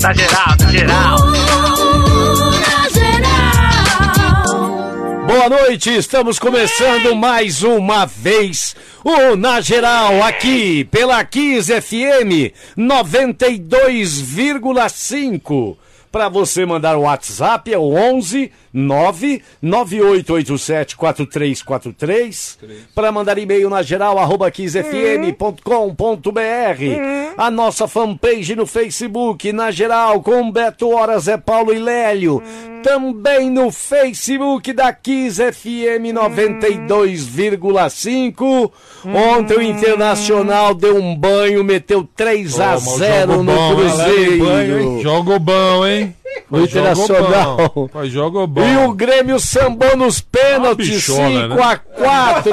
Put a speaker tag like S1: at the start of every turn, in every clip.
S1: Na geral, na geral.
S2: Boa noite, estamos começando mais uma vez o Na Geral aqui pela Kiss FM 92,5. Para você mandar o WhatsApp é o 11 99887 4343. Para mandar e-mail na geral arroba kissfm.com.br. A nossa fanpage no Facebook na geral com Beto Horas é Paulo e Lélio. Também no Facebook da Kiss FM 92,5. Ontem o Internacional deu um banho, meteu 3 a 0 no Cruzeiro.
S3: Jogo bom, hein?
S2: O Internacional.
S3: Bom. Foi jogo bom.
S2: E o Grêmio sambou nos pênaltis,
S3: Ah, bichona,
S2: 5 a 4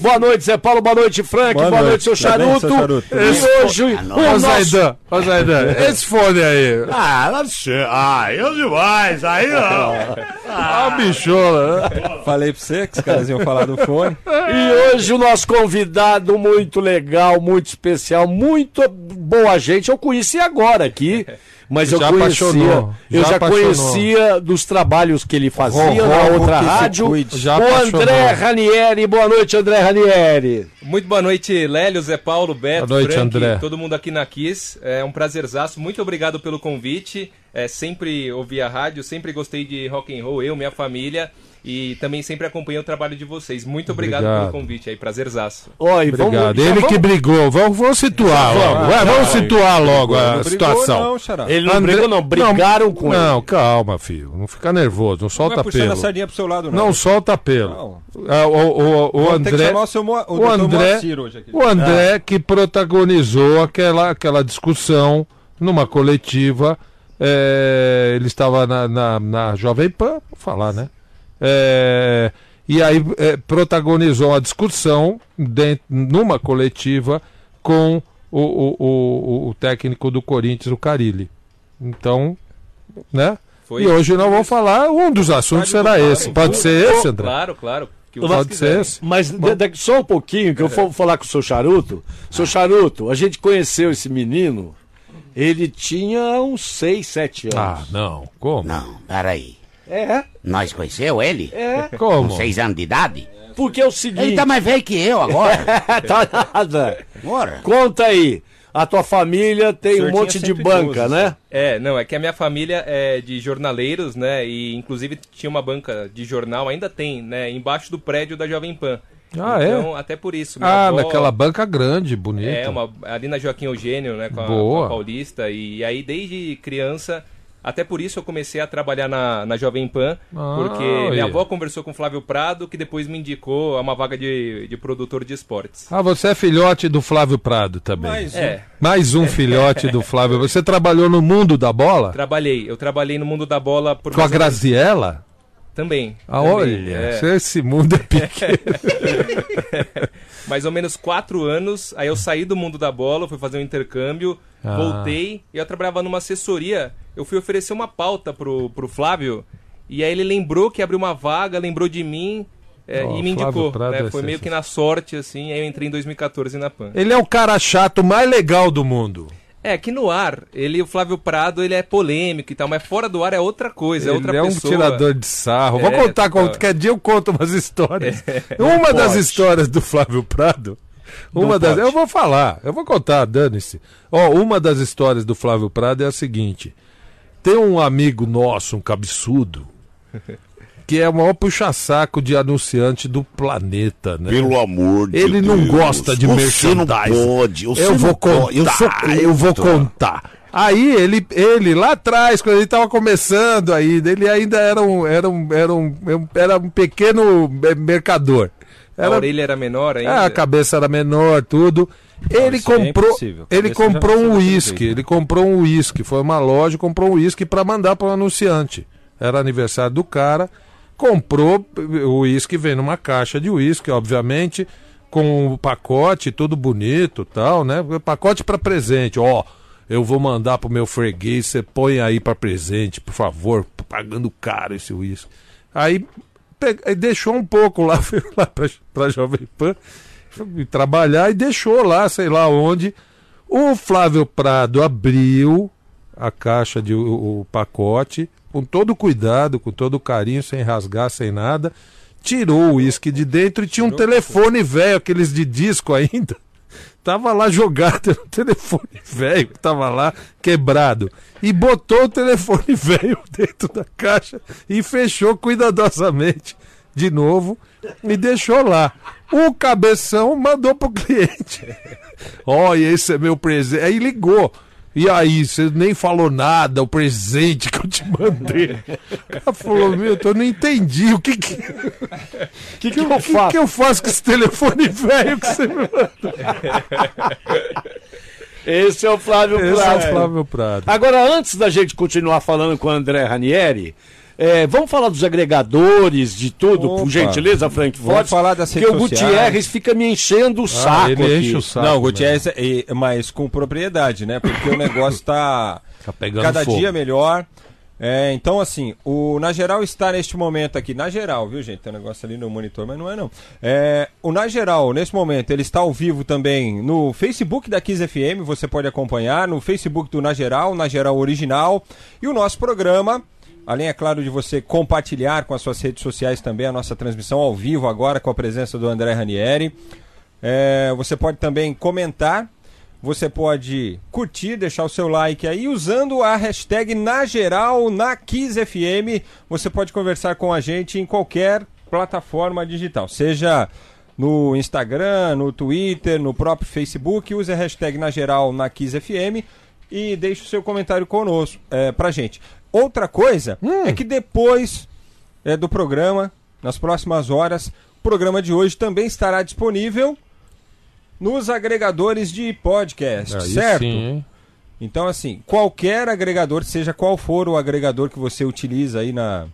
S2: Boa noite, Zé Paulo. Boa noite, Frank. Boa,
S4: Boa
S2: noite,
S4: noite.
S2: seu
S4: Tudo bem,
S2: charuto.
S4: seu charuto?
S2: E hoje o
S3: Ô,
S2: nosso...
S3: Zaidan, ô, Zaidan, esse fone aí.
S5: Ah, não sei. Ah, eu demais. Aí não.
S3: Ah, bichola. né?
S4: Falei pra você que os caras iam falar do fone.
S2: E hoje o nosso convidado muito legal, muito especial, muito boa gente. Eu conheci agora aqui, mas eu
S3: Já
S2: conhecia,
S3: apaixonou,
S2: eu
S3: já
S2: já
S3: apaixonou.
S2: conhecia dos trabalhos que ele fazia
S4: Ron,
S2: na outra rádio.
S3: Já
S2: o
S3: apaixonou.
S2: André Ranieri. Boa noite, André Ranieri.
S6: Muito boa noite, Lélio, Zé Paulo, Beto,
S3: Boa noite,
S6: Frank,
S3: André.
S6: todo mundo aqui na Kiss. É um prazerzaço. Muito obrigado pelo convite. É, sempre ouvi a rádio, sempre gostei de rock and roll, eu, minha família. E também sempre acompanhei o trabalho de vocês. Muito obrigado,
S3: Obrigado.
S6: pelo convite aí, prazerzaço.
S2: Oi,
S3: Obrigado.
S2: já
S3: Ele
S2: vamos-
S3: que brigou. Vamos, vamos situar logo. Vai, vamos situar logo a
S4: Não brigou,
S3: situação.
S4: não, xará.
S2: Ele não
S3: André-
S2: brigou, não. Brigaram com ele.
S3: Não, calma, filho. Não fica nervoso. Não
S4: Não
S3: solta
S4: vai puxando a
S3: pelo.
S4: sardinha pro seu lado, não.
S3: Não solta pelo.
S4: Não.
S3: Ah, o, o, o
S4: Vamos
S3: André.
S4: o, seu, o,
S3: O
S4: Dr.
S3: André,
S4: Moacir hoje aqui.
S3: o André que protagonizou aquela, aquela discussão numa coletiva. é, ele estava na, na, na Jovem Pan, vou falar, né? É, e aí é, protagonizou a discussão dentro, numa coletiva com o, o, o, o técnico do Corinthians, o Carilli. Então, né?
S6: Foi
S3: e hoje nós vamos falar, um dos assuntos será esse. Pode ser esse, André?
S6: Claro, claro.
S3: Pode ser esse.
S2: Mas de- só um pouquinho, que eu vou falar com o seu Charuto. Seu Charuto, a gente conheceu esse menino, ele tinha uns 6, 7 anos.
S3: Ah, não. Como?
S1: Não, peraí.
S2: É,
S1: Nós conheceu ele?
S2: é.
S3: Como?
S1: Com seis anos de idade?
S2: Porque é o seguinte.
S1: Ele tá mais velho que eu agora.
S2: tá nada.
S1: Agora.
S2: Conta aí. A tua família tem um monte de
S4: 112,
S2: banca, né?
S6: É, não, é que a minha família é de jornaleiros, né? E inclusive tinha uma banca de jornal, ainda tem, né? Embaixo do prédio da Jovem Pan.
S3: Ah, é?
S6: então, até por isso.
S3: Ah,
S6: avó-
S3: naquela banca grande, bonita.
S6: É, uma, ali na Joaquim Eugênio, né, com a,
S3: Boa.
S6: com a Paulista. E aí, desde criança, até por isso eu comecei a trabalhar na, na Jovem Pan,
S3: Ah,
S6: porque minha avó conversou com o Flávio Prado, que depois me indicou a uma vaga de, de produtor de esportes.
S3: Ah, você é filhote do Flávio Prado também.
S4: Mas,
S6: É,
S3: Mais um filhote do Flávio. Você trabalhou no mundo da bola?
S6: trabalhei. Eu trabalhei no mundo da bola por
S3: Com a
S6: mais
S3: Graziella?
S6: Também.
S3: Ah,
S6: também,
S3: olha,
S6: é.
S3: esse mundo é pequeno.
S6: mais ou menos quatro anos. Aí eu saí do mundo da bola, fui fazer um intercâmbio,
S3: Ah.
S6: voltei e eu trabalhava numa assessoria. Eu fui oferecer uma pauta pro, pro Flávio e aí ele lembrou que abriu uma vaga, lembrou de mim é,
S3: Ó,
S6: e me indicou. Né? Foi meio que na sorte, assim. Aí eu entrei em 2014 na PAN.
S3: Ele é o cara chato mais legal do mundo.
S6: É, que no ar, ele, o Flávio Prado, ele é polêmico e tal, mas fora do ar é outra coisa, é
S3: Ele
S6: outra
S3: é um
S6: pessoa.
S3: tirador de sarro. Vou
S6: É,
S3: contar,
S6: total.
S3: qualquer dia eu conto umas histórias. Uma das histórias do Flávio Prado. Uma das, eu vou falar, eu vou contar, dane-se. Ó, uma das histórias do Flávio Prado é a seguinte: tem um amigo nosso, um cabeçudo, que é o maior puxa-saco de anunciante do planeta, né?
S5: Pelo amor de
S3: Ele
S5: Deus.
S3: não gosta de
S5: Você não pode. Você
S3: eu
S5: não
S3: vou
S5: pode,
S3: contar,
S5: Eu, sou
S3: eu vou
S5: contra.
S3: contar. Aí ele, ele lá atrás, quando ele estava começando ainda, ele ainda era um, era um, era um, era um pequeno mercador.
S6: A
S3: Era,
S6: orelha era menor ainda.
S3: é, a cabeça era menor, tudo. Ele
S4: isso é
S3: comprou,
S4: impossível.
S3: ele comprou um uísque,
S4: jeito.
S3: ele comprou um uísque, foi uma loja, comprou um uísque para mandar para o anunciante. Era aniversário do cara, comprou o uísque, vem numa caixa de uísque, obviamente, com o pacote, tudo bonito, tal, né? Pacote para presente, ó. Eu vou mandar pro meu freguês, você põe aí para presente, por favor, pagando caro esse uísque. Aí deixou um pouco lá, foi lá pra, pra Jovem Pan trabalhar e deixou lá, sei lá onde. O Flávio Prado abriu a caixa de o, o pacote com todo cuidado, com todo carinho, sem rasgar, sem nada. Tirou o uísque de dentro e tinha um telefone velho, aqueles de disco ainda. Tava lá jogado, era um telefone velho que tava lá quebrado. E botou o telefone velho dentro da caixa e fechou cuidadosamente de novo e deixou lá. O cabeção mandou pro cliente. Olha, esse é meu presente. Aí ligou. E aí, você nem falou nada, o presente que eu te mandei. Cara falou, meu, eu não entendi. O que que,
S2: que, que,
S3: que,
S2: eu faço?
S3: que eu faço com esse telefone velho que você me mandou?
S2: Esse é o Flávio
S3: Esse é
S2: Prado.
S3: o Flávio Prado.
S2: Agora, antes da gente continuar falando com o André Ranieri, é, vamos falar dos agregadores, de tudo, por
S4: Opa.
S2: gentileza, Frank
S4: Vamos
S2: Forte?
S4: falar das
S2: Porque
S4: redes
S2: o
S4: sociais.
S2: Gutierrez fica me enchendo o saco
S3: Ah, ele
S2: aqui.
S3: enche o saco.
S4: Não,
S3: né?
S4: Gutierrez, é- mas com propriedade, né? Porque o negócio tá
S3: Tá pegando
S4: cada
S3: fogo.
S4: dia melhor. É, então, assim, o Na Geral está neste momento aqui. Na Geral, viu, gente? Tem um negócio ali no monitor, mas não é não. É, o Na Geral, nesse momento, ele está ao vivo também no Facebook da Kiss FM. Você pode acompanhar no Facebook do Na Geral, Na Geral Original. E o nosso programa, além, é claro, de você compartilhar com as suas redes sociais também a nossa transmissão ao vivo agora com a presença do André Ranieri. É, você pode também comentar, você pode curtir, deixar o seu like aí, usando a hashtag na geral na. Você pode conversar com a gente em qualquer plataforma digital, seja no Instagram, no Twitter, no próprio Facebook. Use a hashtag na geral na e deixe o seu comentário conosco, é, pra gente. Outra coisa é que depois é, do programa, nas próximas horas, o programa de hoje também estará disponível nos agregadores de podcast,
S3: Aí
S4: certo?
S3: sim?
S4: Então, assim, qualquer agregador, seja qual for o agregador que você utiliza aí na,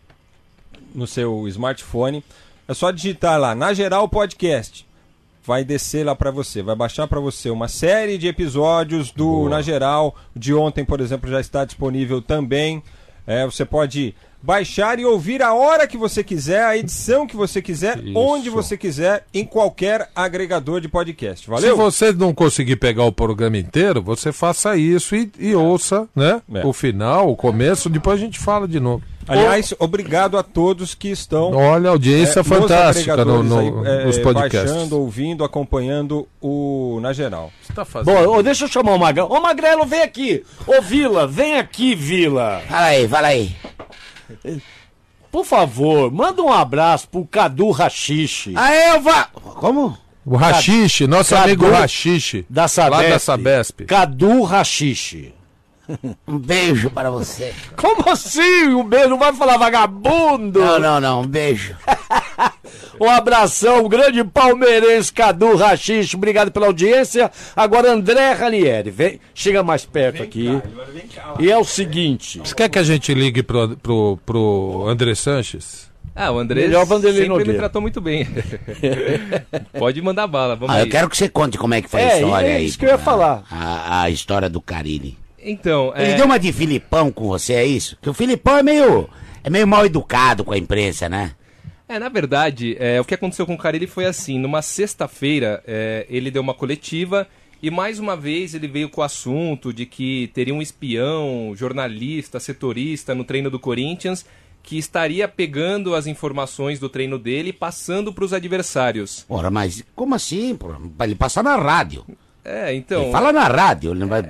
S4: no seu smartphone, é só digitar lá, na geral podcast. Vai descer lá para você, vai baixar para você uma série de episódios do
S3: Boa.
S4: Na Geral. De ontem, por exemplo, já está disponível também. É, você pode baixar e ouvir a hora que você quiser, a edição que você quiser,
S3: Isso.
S4: onde você quiser, em qualquer agregador de podcast. Valeu?
S3: Se você não conseguir pegar o programa inteiro, você faça isso e, e ouça, né?
S4: É.
S3: O final, o começo, depois a gente fala de novo.
S4: Aliás, obrigado a todos que estão
S3: Olha, a audiência
S4: é, nos
S3: fantástica no, no-
S4: aí, é,
S3: nos podcasts.
S4: Baixando, ouvindo, acompanhando o Na Geral.
S3: Você tá fazendo?
S2: Bom, deixa eu chamar o Magrelo. Ô, Magrelo, vem aqui. Ô, Vila, vem aqui, Vila.
S1: Fala aí, fala aí.
S2: Por favor, manda um abraço pro Cadu Rachixe.
S1: Ah, eu vá. Como?
S3: o Rachixe, nosso
S2: Cadu-
S3: amigo Rachixe.
S2: Da Sabesp.
S3: Lá da Sabesp.
S2: Cadu Rachixe.
S1: Um beijo para você.
S2: Como assim? Um beijo, não vai falar vagabundo?
S1: Não, não, não, um beijo.
S2: Um abração, um grande palmeirense Cadu Rachixe, obrigado pela audiência. Agora André Ranieri, vem, chega mais perto aqui. E é o seguinte,
S3: Você quer que a gente ligue pro, pro, pro André Sanches?
S6: Ah, o André
S2: Melhor Vanderlei
S6: sempre me
S2: Nogueira.
S6: tratou muito bem. Pode mandar bala, vamos
S1: Ah,
S6: aí.
S1: eu quero que você conte como é que foi a
S2: É,
S1: história
S2: é
S1: aí.
S2: isso que eu ia falar.
S1: A, a história do Carilli.
S6: Então,
S1: Ele
S6: é...
S1: deu uma de Filipão com você, é isso? Porque o Filipão é meio, é meio mal educado com a imprensa, né?
S6: É, na verdade, é, o que aconteceu com o Carilli foi assim, numa sexta-feira, é, ele deu uma coletiva e mais uma vez ele veio com o assunto de que teria um espião, jornalista, setorista no treino do Corinthians que estaria pegando as informações do treino dele e passando para os adversários.
S1: Ora, mas como assim? pô? Pra ele passar na rádio.
S6: É, então...
S1: Ele fala na rádio, ele não vai...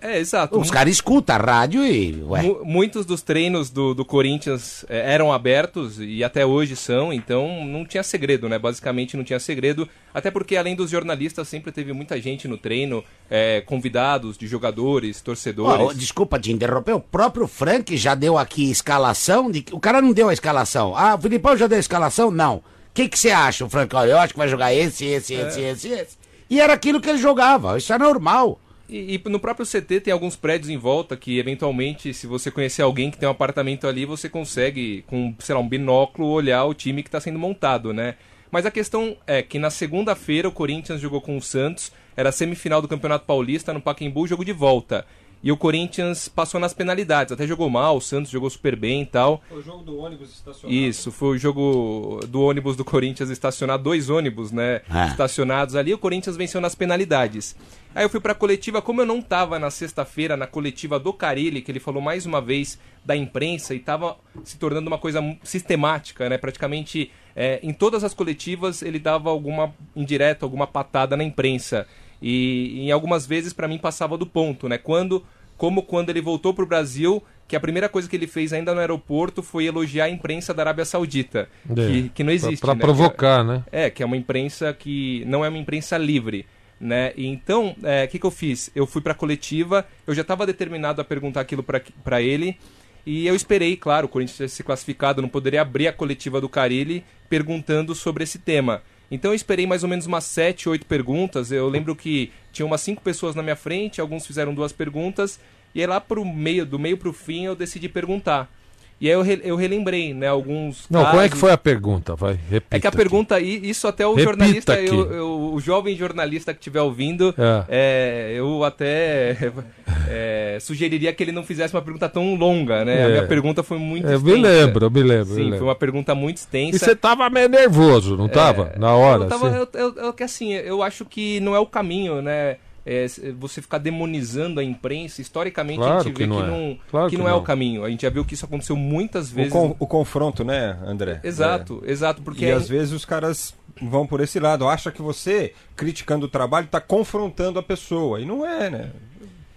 S6: É, exato.
S1: Os caras escutam a rádio e... Ué,
S6: Mu- muitos dos treinos do, do Corinthians eh, eram abertos e até hoje são, então não tinha segredo, né? Basicamente não tinha segredo, até porque além dos jornalistas sempre teve muita gente no treino, eh, convidados de jogadores, torcedores.
S1: ó, desculpa te interromper, o próprio Frank já deu aqui escalação, de... o cara não deu a escalação. Ah, o Filipão já deu a escalação? Não. O que você acha, Frank? Olha, eu acho que vai jogar esse, esse, esse, esse, esse. E era aquilo que ele jogava, isso é normal.
S6: E, e no próprio CT tem alguns prédios em volta que, eventualmente, se você conhecer alguém que tem um apartamento ali, você consegue, com, sei lá, um binóculo, olhar o time que está sendo montado, né? Mas a questão é que na segunda-feira o Corinthians jogou com o Santos, era semifinal do Campeonato Paulista no Pacaembu, jogo de volta. E o Corinthians passou nas penalidades, até jogou mal, o Santos jogou super bem e tal.
S4: O jogo do ônibus estacionado.
S6: Isso, foi o jogo do ônibus do Corinthians estacionar, dois ônibus, né?
S1: Ah.
S6: Estacionados ali, o Corinthians venceu nas penalidades. Aí eu fui pra coletiva, como eu não tava na sexta-feira na coletiva do Carilli, que ele falou mais uma vez da imprensa e tava se tornando uma coisa sistemática, né? Praticamente é, em todas as coletivas ele dava alguma indireta, alguma patada na imprensa. E, em algumas vezes pra mim passava do ponto, né? Quando, como quando ele voltou pro Brasil, que a primeira coisa que ele fez ainda no aeroporto foi elogiar a imprensa da Arábia Saudita, que, que não existe.
S3: Pra,
S6: né?
S3: provocar, né?
S6: É, que é uma imprensa que não é uma imprensa livre. Né? E então, é, o que, que eu fiz? Eu fui pra coletiva, eu já estava determinado a perguntar aquilo pra- pra ele, e eu esperei, claro, o Corinthians se classificado, não poderia abrir a coletiva do Carilli perguntando sobre esse tema. Então eu esperei mais ou menos umas sete, oito perguntas. Eu lembro que tinha umas cinco pessoas na minha frente, alguns fizeram duas perguntas, e lá pro meio, do meio pro fim, eu decidi perguntar. E aí eu, re- eu relembrei, né, alguns
S3: Não, como é que
S6: casos.
S3: foi a pergunta? Vai, repita.
S6: É que a pergunta, e isso até o
S3: Repita
S6: jornalista, eu- eu- o jovem jornalista que estiver ouvindo,
S3: É.
S6: é, eu até é, sugeriria que ele não fizesse uma pergunta tão longa, né? A
S3: É.
S6: minha pergunta foi muito
S3: Eu me
S6: extensa.
S3: lembro, eu me lembro.
S6: Sim,
S3: lembro.
S6: foi uma pergunta muito
S3: E
S6: extensa.
S3: você tava meio nervoso, não tava? Na hora?
S6: Eu, tava,
S3: assim?
S6: eu, eu, eu- que assim, eu acho que não é o caminho, né? É, s- você ficar demonizando a imprensa, historicamente a
S3: Claro
S6: gente
S3: que
S6: vê que
S3: não
S6: não,
S3: é. Claro
S6: que
S3: que
S6: não é
S3: não.
S6: o caminho. A gente já viu que isso aconteceu muitas
S4: O,
S6: vezes.
S4: con- o confronto, né, André?
S6: Exato, exato,
S4: É.
S6: porque
S4: E
S6: é-
S4: às vezes os caras vão por esse lado, acha que você, criticando o trabalho, está confrontando a pessoa. E não é, né?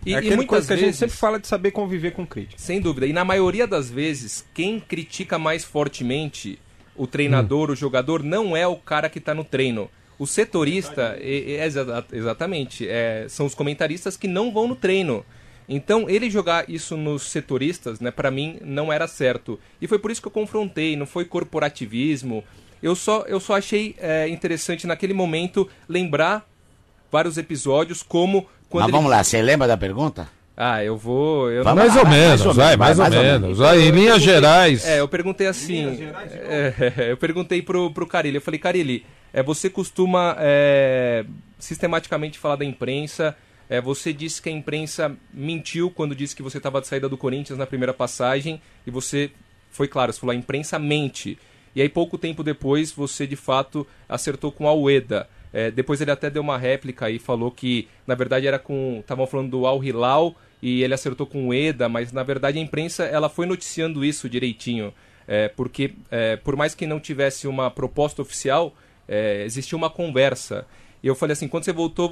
S6: e,
S4: é
S6: e muitas
S4: coisa que a gente
S6: vezes
S4: sempre fala de saber conviver com crítica.
S6: Sem dúvida. E na maioria das vezes, quem critica mais fortemente o treinador, o jogador, não é o cara que está no treino. O setorista, é, é exa- exatamente, são os comentaristas que não vão no treino. Então, ele jogar isso nos setoristas, né, para mim, não era certo. E foi por isso que eu confrontei, não foi corporativismo. Eu só, eu só achei é, interessante naquele momento lembrar vários episódios, como quando
S1: Mas
S6: ele-
S1: vamos lá, você lembra da pergunta?
S6: Ah, eu vou. Eu
S1: Vamos
S3: Mais ou
S1: vai,
S3: menos,
S1: mais ou
S3: vai,
S1: menos,
S3: mais ou
S1: mais ou
S3: menos. Vai, em linhas gerais.
S6: É, eu perguntei assim. é, eu perguntei pro, pro Carilli. Eu falei, Carilli, é, você costuma é, sistematicamente falar da imprensa. É, você disse que a imprensa mentiu quando disse que você estava de saída do Corinthians na primeira passagem. E você foi claro, você falou, a imprensa mente. E aí, pouco tempo depois, você de fato acertou com a Ueda. É, depois ele até deu uma réplica e falou que, na verdade, era com. Estavam falando do Al Hilal e ele acertou com o Eda, mas na verdade a imprensa ela foi noticiando isso direitinho. É, porque, é, por mais que não tivesse uma proposta oficial, é, existia uma conversa. E eu falei assim: quando você voltou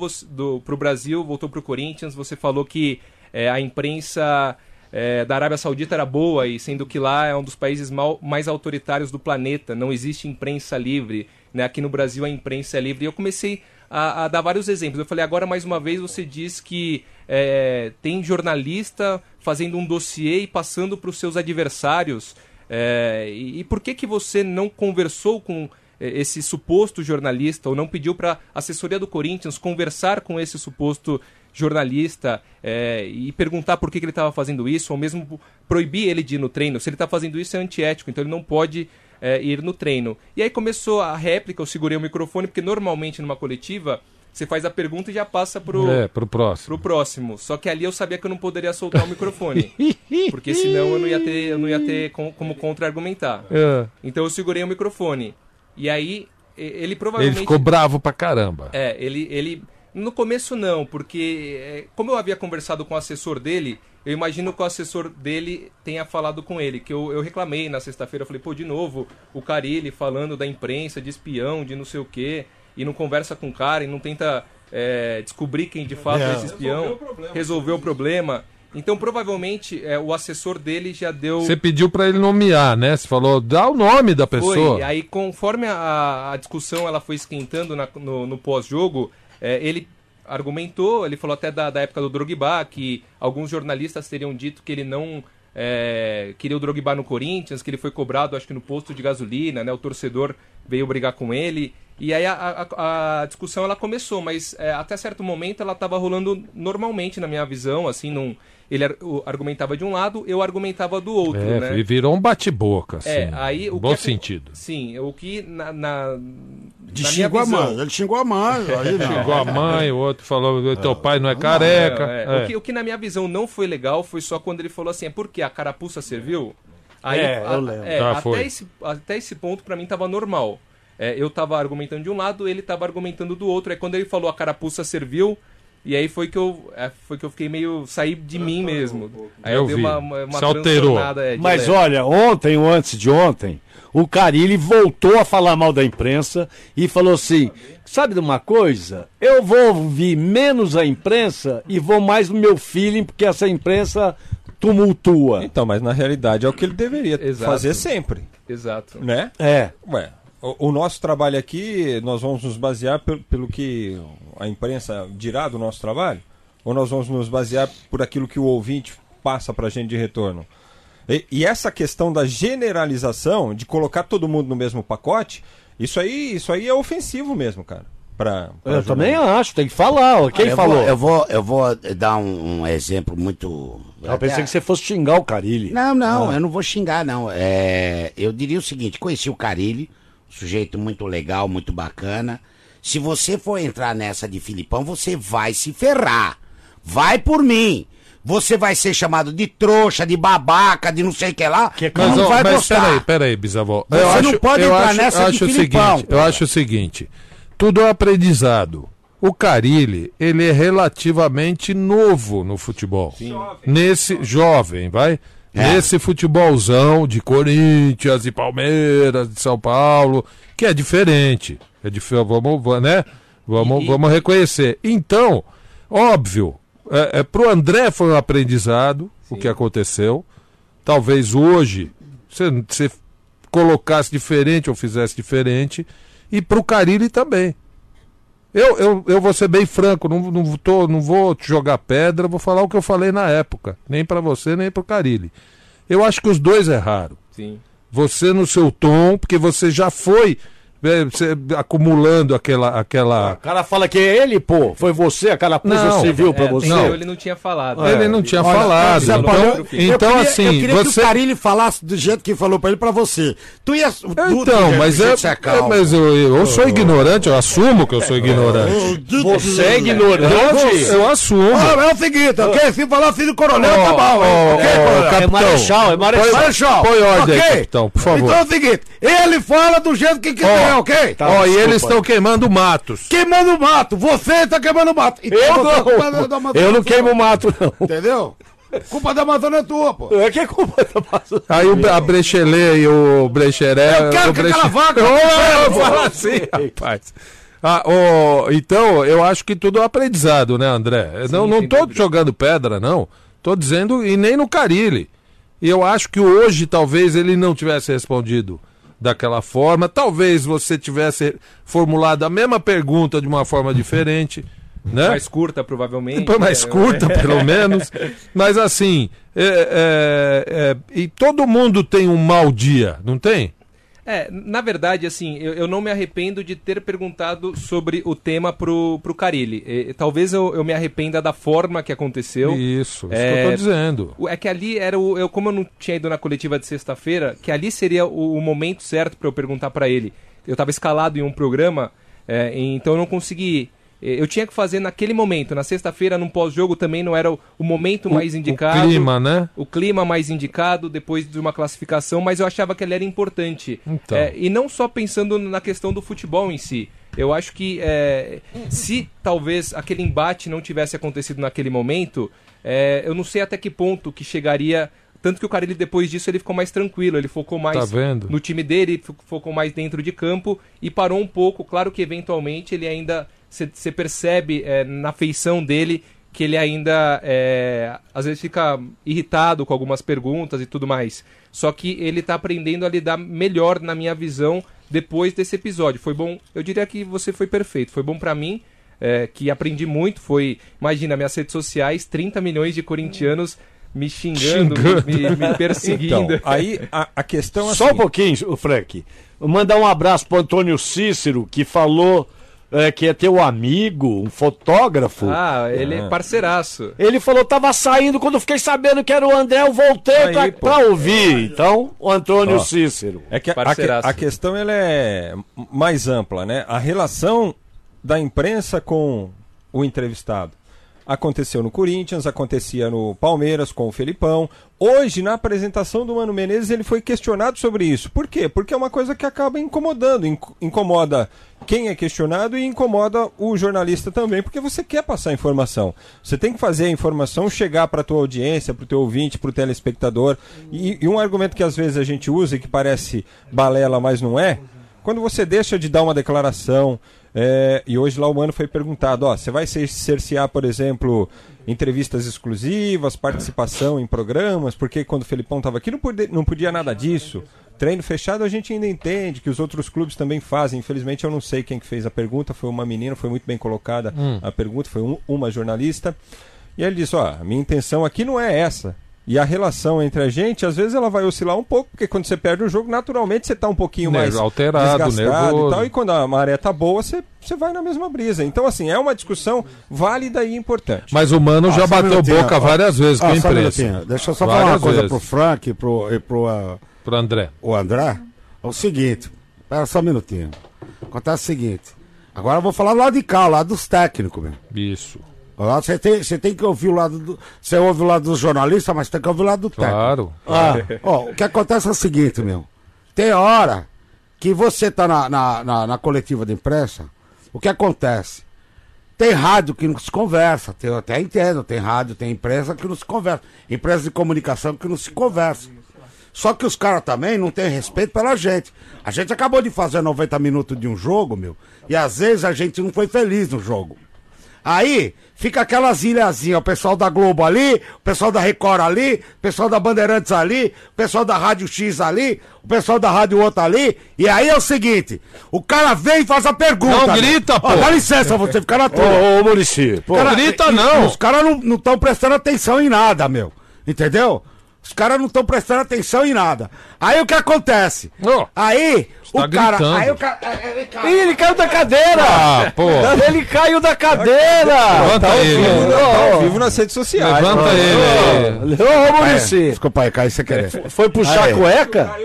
S6: para o Brasil, voltou para o Corinthians, você falou que é, a imprensa é, da Arábia Saudita era boa, e sendo que lá é um dos países mal- mais autoritários do planeta, não existe imprensa livre. Né? Aqui no Brasil a imprensa é livre. E eu comecei a, a dar vários exemplos. Eu falei, agora mais uma vez você diz que é, tem jornalista fazendo um dossiê e passando para os seus adversários. É, e, e por que, que você não conversou com é, esse suposto jornalista ou não pediu para a assessoria do Corinthians conversar com esse suposto jornalista é, e perguntar por que, que ele estava fazendo isso, ou mesmo proibir ele de ir no treino. Se ele está fazendo isso é antiético, então ele não pode é, ir no treino. E aí começou a réplica, eu segurei o microfone, porque normalmente numa coletiva você faz a pergunta e já passa pro,
S3: É, pro próximo.
S6: pro próximo. Só que ali eu sabia que eu não poderia soltar o microfone. porque senão eu não ia ter, eu não ia ter com- como contra-argumentar.
S3: É.
S6: Então eu segurei o microfone. E aí ele
S3: Ele
S6: provavelmente.
S3: ficou bravo pra caramba.
S6: É, ele, ele. No começo não, porque é, como eu havia conversado com o assessor dele, eu imagino que o assessor dele tenha falado com ele, que eu, eu reclamei na sexta-feira, eu falei, pô, de novo, o Carilli falando da imprensa, de espião, de não sei o quê, e não conversa com o cara, e não tenta é, descobrir quem de fato é, esse espião, resolver o problema. Então, provavelmente, é, o assessor dele já deu...
S3: Você pediu pra ele nomear, né? Você falou, dá o nome da pessoa.
S6: Foi, aí conforme a, a discussão ela foi esquentando na- no, no pós-jogo, é, ele argumentou, ele falou até da, da época do Drogba, que alguns jornalistas teriam dito que ele não é, queria o Drogba no Corinthians, que ele foi cobrado, acho que no posto de gasolina, né? O torcedor veio brigar com ele. E aí a, a- a discussão ela começou, mas é, até certo momento ela estava rolando normalmente na minha visão, assim, não, ele argumentava de um lado, eu argumentava do outro,
S3: É,
S6: né?
S3: e virou um bate-boca, assim.
S6: É, aí o
S3: bom
S6: que-
S3: sentido.
S6: Sim, o que na, na,
S5: De
S6: na minha
S5: xingou a
S6: visão...
S5: mãe. Ele xingou a mãe. Aí não.
S3: Igual a mãe, o outro falou, teu pai não é careca.
S6: É, é.
S3: É.
S6: O, que, o que na minha visão não foi legal foi só quando ele falou assim, é porque a carapuça serviu? Aí,
S5: É, eu
S6: a-
S5: lembro.
S6: é,
S3: Ah,
S6: até, esse, até esse ponto pra mim tava normal. É, eu tava argumentando de um lado, ele tava argumentando do outro. Aí quando ele falou a carapuça serviu, E aí foi que eu, é, foi que eu fiquei meio. saí de mim mesmo. Aí
S3: Eu vi.
S6: uma, uma, uma
S3: Se alterou.
S6: é,
S2: Mas
S6: leve.
S2: olha, ontem ou antes de ontem, o Carilli voltou a falar mal da imprensa e falou assim: sabe de uma coisa? Eu vou ouvir menos a imprensa e vou mais no meu feeling, porque essa imprensa tumultua.
S4: Então, mas na realidade é o que ele deveria
S6: Exato.
S4: fazer sempre,
S6: Exato.
S4: né?
S2: É.
S4: Ué, o, o nosso trabalho aqui, nós vamos nos basear pelo, pelo que a imprensa dirá do nosso trabalho? Ou nós vamos nos basear por aquilo que o ouvinte passa pra gente de retorno? E, e essa questão da generalização, de colocar todo mundo no mesmo pacote, isso aí, isso aí é ofensivo mesmo, cara. Pra, pra
S2: Eu também acho, tem que falar. ó. Quem
S1: eu
S2: falou?
S1: Vou, eu, vou, eu vou dar um, um exemplo muito.
S2: Eu pensei que você fosse xingar o Carilli.
S1: Não, não, eu não vou xingar, não. É, eu diria o seguinte: conheci o Carilli, sujeito muito legal, muito bacana. Se você for entrar nessa de Filipão, você vai se ferrar. Vai por mim. Você vai ser chamado de trouxa, de babaca, de não sei o que lá.
S2: Que
S1: não
S3: Mas, ó,
S1: vai
S3: mas
S1: gostar.
S3: peraí, peraí, bisavó.
S1: Você não pode
S3: eu
S1: entrar
S3: acho,
S1: nessa
S3: eu
S1: de
S3: acho o
S1: Filipão,
S3: seguinte, Eu acho o seguinte, tudo é aprendizado. O Carilli, ele é relativamente novo no futebol. Nesse jovem, vai?
S1: É.
S3: Nesse futebolzão de Corinthians e Palmeiras, de São Paulo, que é diferente. É dif... Vamos, né? Vamos,
S6: E-
S3: vamos reconhecer. Então, óbvio, é, é, pro André foi um aprendizado o que aconteceu. Talvez hoje você, você colocasse diferente ou fizesse diferente. E pro Carilli também. Eu, eu, eu vou ser bem franco, não, não, tô, não vou te jogar pedra, vou falar o que eu falei na época. Nem pra você, nem pro Carilli. Eu acho que os dois erraram.
S6: Sim.
S3: Você no seu tom, porque você já foi é, acumulando aquela. aquela...
S2: O cara fala que é ele, pô. Foi você, aquela
S3: Não,
S2: civil pra
S6: É,
S2: você.
S6: entendeu? Ele não tinha falado.
S3: Ele não tinha
S1: Olha,
S3: falado. Então,
S1: eu-
S3: então
S1: eu queria,
S3: assim,
S1: eu queria
S3: você.
S1: que o Carilli falasse do jeito que falou pra ele pra você. Tu ia. do
S3: Então, mas é, é, mas eu, eu sou ignorante, eu assumo que eu sou ignorante.
S2: Você é
S3: Eu,
S2: ignorante?
S3: eu assumo.
S1: Ah, é o seguinte, ok? Se falar filho do coronel, tá bom, hein?
S3: ó,
S1: ok,
S3: ó,
S1: coronel?
S3: capitão.
S2: É marechal, é marechal.
S1: Marechal,
S3: Põe ordem capitão, por favor.
S1: Então é o seguinte, ele fala do jeito que quiser,
S3: Ó,
S1: ok?
S2: tá.
S3: Ó, e eles estão queimando matos.
S1: Queimando mato, você tá queimando mato. Então
S2: Eu
S1: é
S2: não. Eu não
S1: é
S2: queimo mato, não.
S1: Entendeu? Culpa da Amazônia é tua, pô.
S2: É que é culpa da Amazônia.
S3: Aí o, a Brechelê e o Brecheré.
S1: Eu quero
S3: o
S1: que aquela vaca-
S3: Ô, fala assim, rapaz. Ah, ô, então, eu acho que tudo é aprendizado, né, André? Eu não, não tô
S6: dúvida.
S3: jogando pedra, não. Tô dizendo, e nem no Carilli. E eu acho que hoje talvez ele não tivesse respondido daquela forma. Talvez você tivesse formulado a mesma pergunta de uma forma diferente. Né?
S6: Mais curta, provavelmente.
S3: Foi mais
S6: É,
S3: curta, pelo menos. Mas assim, é, é, é, e todo mundo tem um mau dia, não tem?
S6: É, na verdade, assim, eu, eu não me arrependo de ter perguntado sobre o tema pro, pro Carilli. Eh, talvez eu, eu me arrependa da forma que aconteceu.
S3: Isso, isso
S6: É,
S3: que eu tô dizendo.
S6: É que ali era o. Eu, como eu não tinha ido na coletiva de sexta-feira, que ali seria o, o momento certo para eu perguntar para ele. Eu estava escalado em um programa, é, então eu não consegui. Eh, Eu tinha que fazer naquele momento. Na sexta-feira, num pós-jogo, também não era o, o momento mais indicado.
S3: O clima, né?
S6: O clima mais indicado depois de uma classificação, mas eu achava que ele era importante.
S3: Então.
S6: É, e não só pensando na questão do futebol em si. Eu acho que é, se talvez aquele embate não tivesse acontecido naquele momento, é, eu não sei até que ponto que chegaria. Tanto que o Carilli, depois disso, ele ficou mais tranquilo, ele focou mais
S3: Tá vendo?
S6: no time dele, fo- focou mais dentro de campo e parou um pouco. Claro que eventualmente ele ainda. Você percebe é, na feição dele que ele ainda é, às vezes fica irritado com algumas perguntas e tudo mais. Só que ele tá aprendendo a lidar melhor, na minha visão, depois desse episódio. Foi bom, eu diria que você foi perfeito. Foi bom pra mim, é, que aprendi muito. Foi, imagina, minhas redes sociais, 30 milhões de corintianos me xingando,
S3: Xingando.
S6: Me, me perseguindo.
S4: Então, aí a, a questão é
S2: Só um
S4: assim,
S2: pouquinho, o Frank. Vou mandar um abraço pro Antônio Cícero, que falou é, que é teu amigo, um fotógrafo.
S6: Ah, ele é parceiraço.
S2: Ele falou, tava saindo, quando eu fiquei sabendo que era o André, eu voltei
S4: Aí,
S2: pra,
S4: pô.
S2: pra ouvir. Então, o Antônio
S4: Ó.
S2: Cícero.
S4: É que a, a, a questão ela é mais ampla, né? A relação da imprensa com o entrevistado. Aconteceu no Corinthians, acontecia no Palmeiras com o Felipão. Hoje, na apresentação do Mano Menezes, ele foi questionado sobre isso. Por quê? Porque é uma coisa que acaba incomodando. Inc- Incomoda quem é questionado e incomoda o jornalista também, porque você quer passar informação. Você tem que fazer a informação chegar para a tua audiência, para o teu ouvinte, para o telespectador. E, e um argumento que às vezes a gente usa e que parece balela, mas não é, quando você deixa de dar uma declaração, é, e hoje lá o Mano foi perguntado, ó, você vai cer- cercear, por exemplo, entrevistas exclusivas, participação em programas, porque quando o Felipão estava aqui não podia, não podia nada disso. Treino fechado a gente ainda entende, que os outros clubes também fazem. Infelizmente eu não sei quem que fez a pergunta, foi uma menina, foi muito bem colocada a pergunta, foi um- uma jornalista. E ele disse, ó, a minha intenção aqui não é essa. E a relação entre a gente, às vezes ela vai oscilar um pouco, porque quando você perde o jogo, naturalmente você tá um pouquinho
S3: Nervo-
S4: mais
S3: alterado,
S4: desgastado
S3: nervoso.
S4: e tal. E quando a maré tá boa, você, você vai na mesma brisa. Então, assim, é uma discussão válida e importante.
S3: Mas o Mano já
S1: Ah, um
S3: bateu boca
S1: ó.
S3: várias vezes com
S1: Ah,
S3: a
S1: um
S3: imprensa.
S1: minutinho. Deixa eu só falar uma
S3: Várias
S1: coisa
S3: vezes.
S1: pro Frank e pro, e pro ah,
S3: Pro André.
S1: o André. É o seguinte, espera só um minutinho. Acontece o seguinte. Agora eu vou falar do lado de cá, o lado dos técnicos, meu.
S3: Isso.
S1: Lá Você tem, você tem que ouvir o lado do. Você ouve o lado dos jornalistas, mas tem que ouvir o lado do técnico.
S3: Claro.
S1: Ah, ó, o que acontece é o seguinte, meu. Tem hora que você tá na, na, na, na coletiva de imprensa, o que acontece? Tem rádio que não se conversa, tem, eu até entendo, tem rádio, tem imprensa que não se conversa, empresa de comunicação que não se conversa. Só que os caras também não têm respeito pela gente. A gente acabou de fazer 90 minutos de um jogo, meu, e às vezes a gente não foi feliz no jogo. Aí fica aquelas ilhazinhas, o pessoal da Globo ali, o pessoal da Record ali, o pessoal da Bandeirantes ali, o pessoal da Rádio X ali, o pessoal da Rádio Outra ali. E aí é o seguinte: o cara vem e faz a pergunta.
S3: Não grita,
S1: Ó,
S3: pô.
S1: Dá licença, você ficar na tua.
S2: Ô, ô Murici, pô,
S1: Cara,
S3: grita
S1: e- e-
S3: não.
S1: Os caras não estão prestando atenção em nada, meu. Entendeu? Os caras não estão prestando atenção em nada. Aí o que acontece?
S3: Ô,
S1: aí o
S3: tá
S1: cara. Aí o cara. Ele, cara
S2: Ih, ele caiu da cadeira!
S3: Ah, pô.
S2: Ele caiu da cadeira!
S3: Levanta ele.
S4: Tá ao vivo nas redes sociais.
S3: Levanta ele.
S2: Ô, Murici,
S1: Desculpa aí, Caio, você querer.
S2: foi puxar
S1: Aí.
S2: a cueca?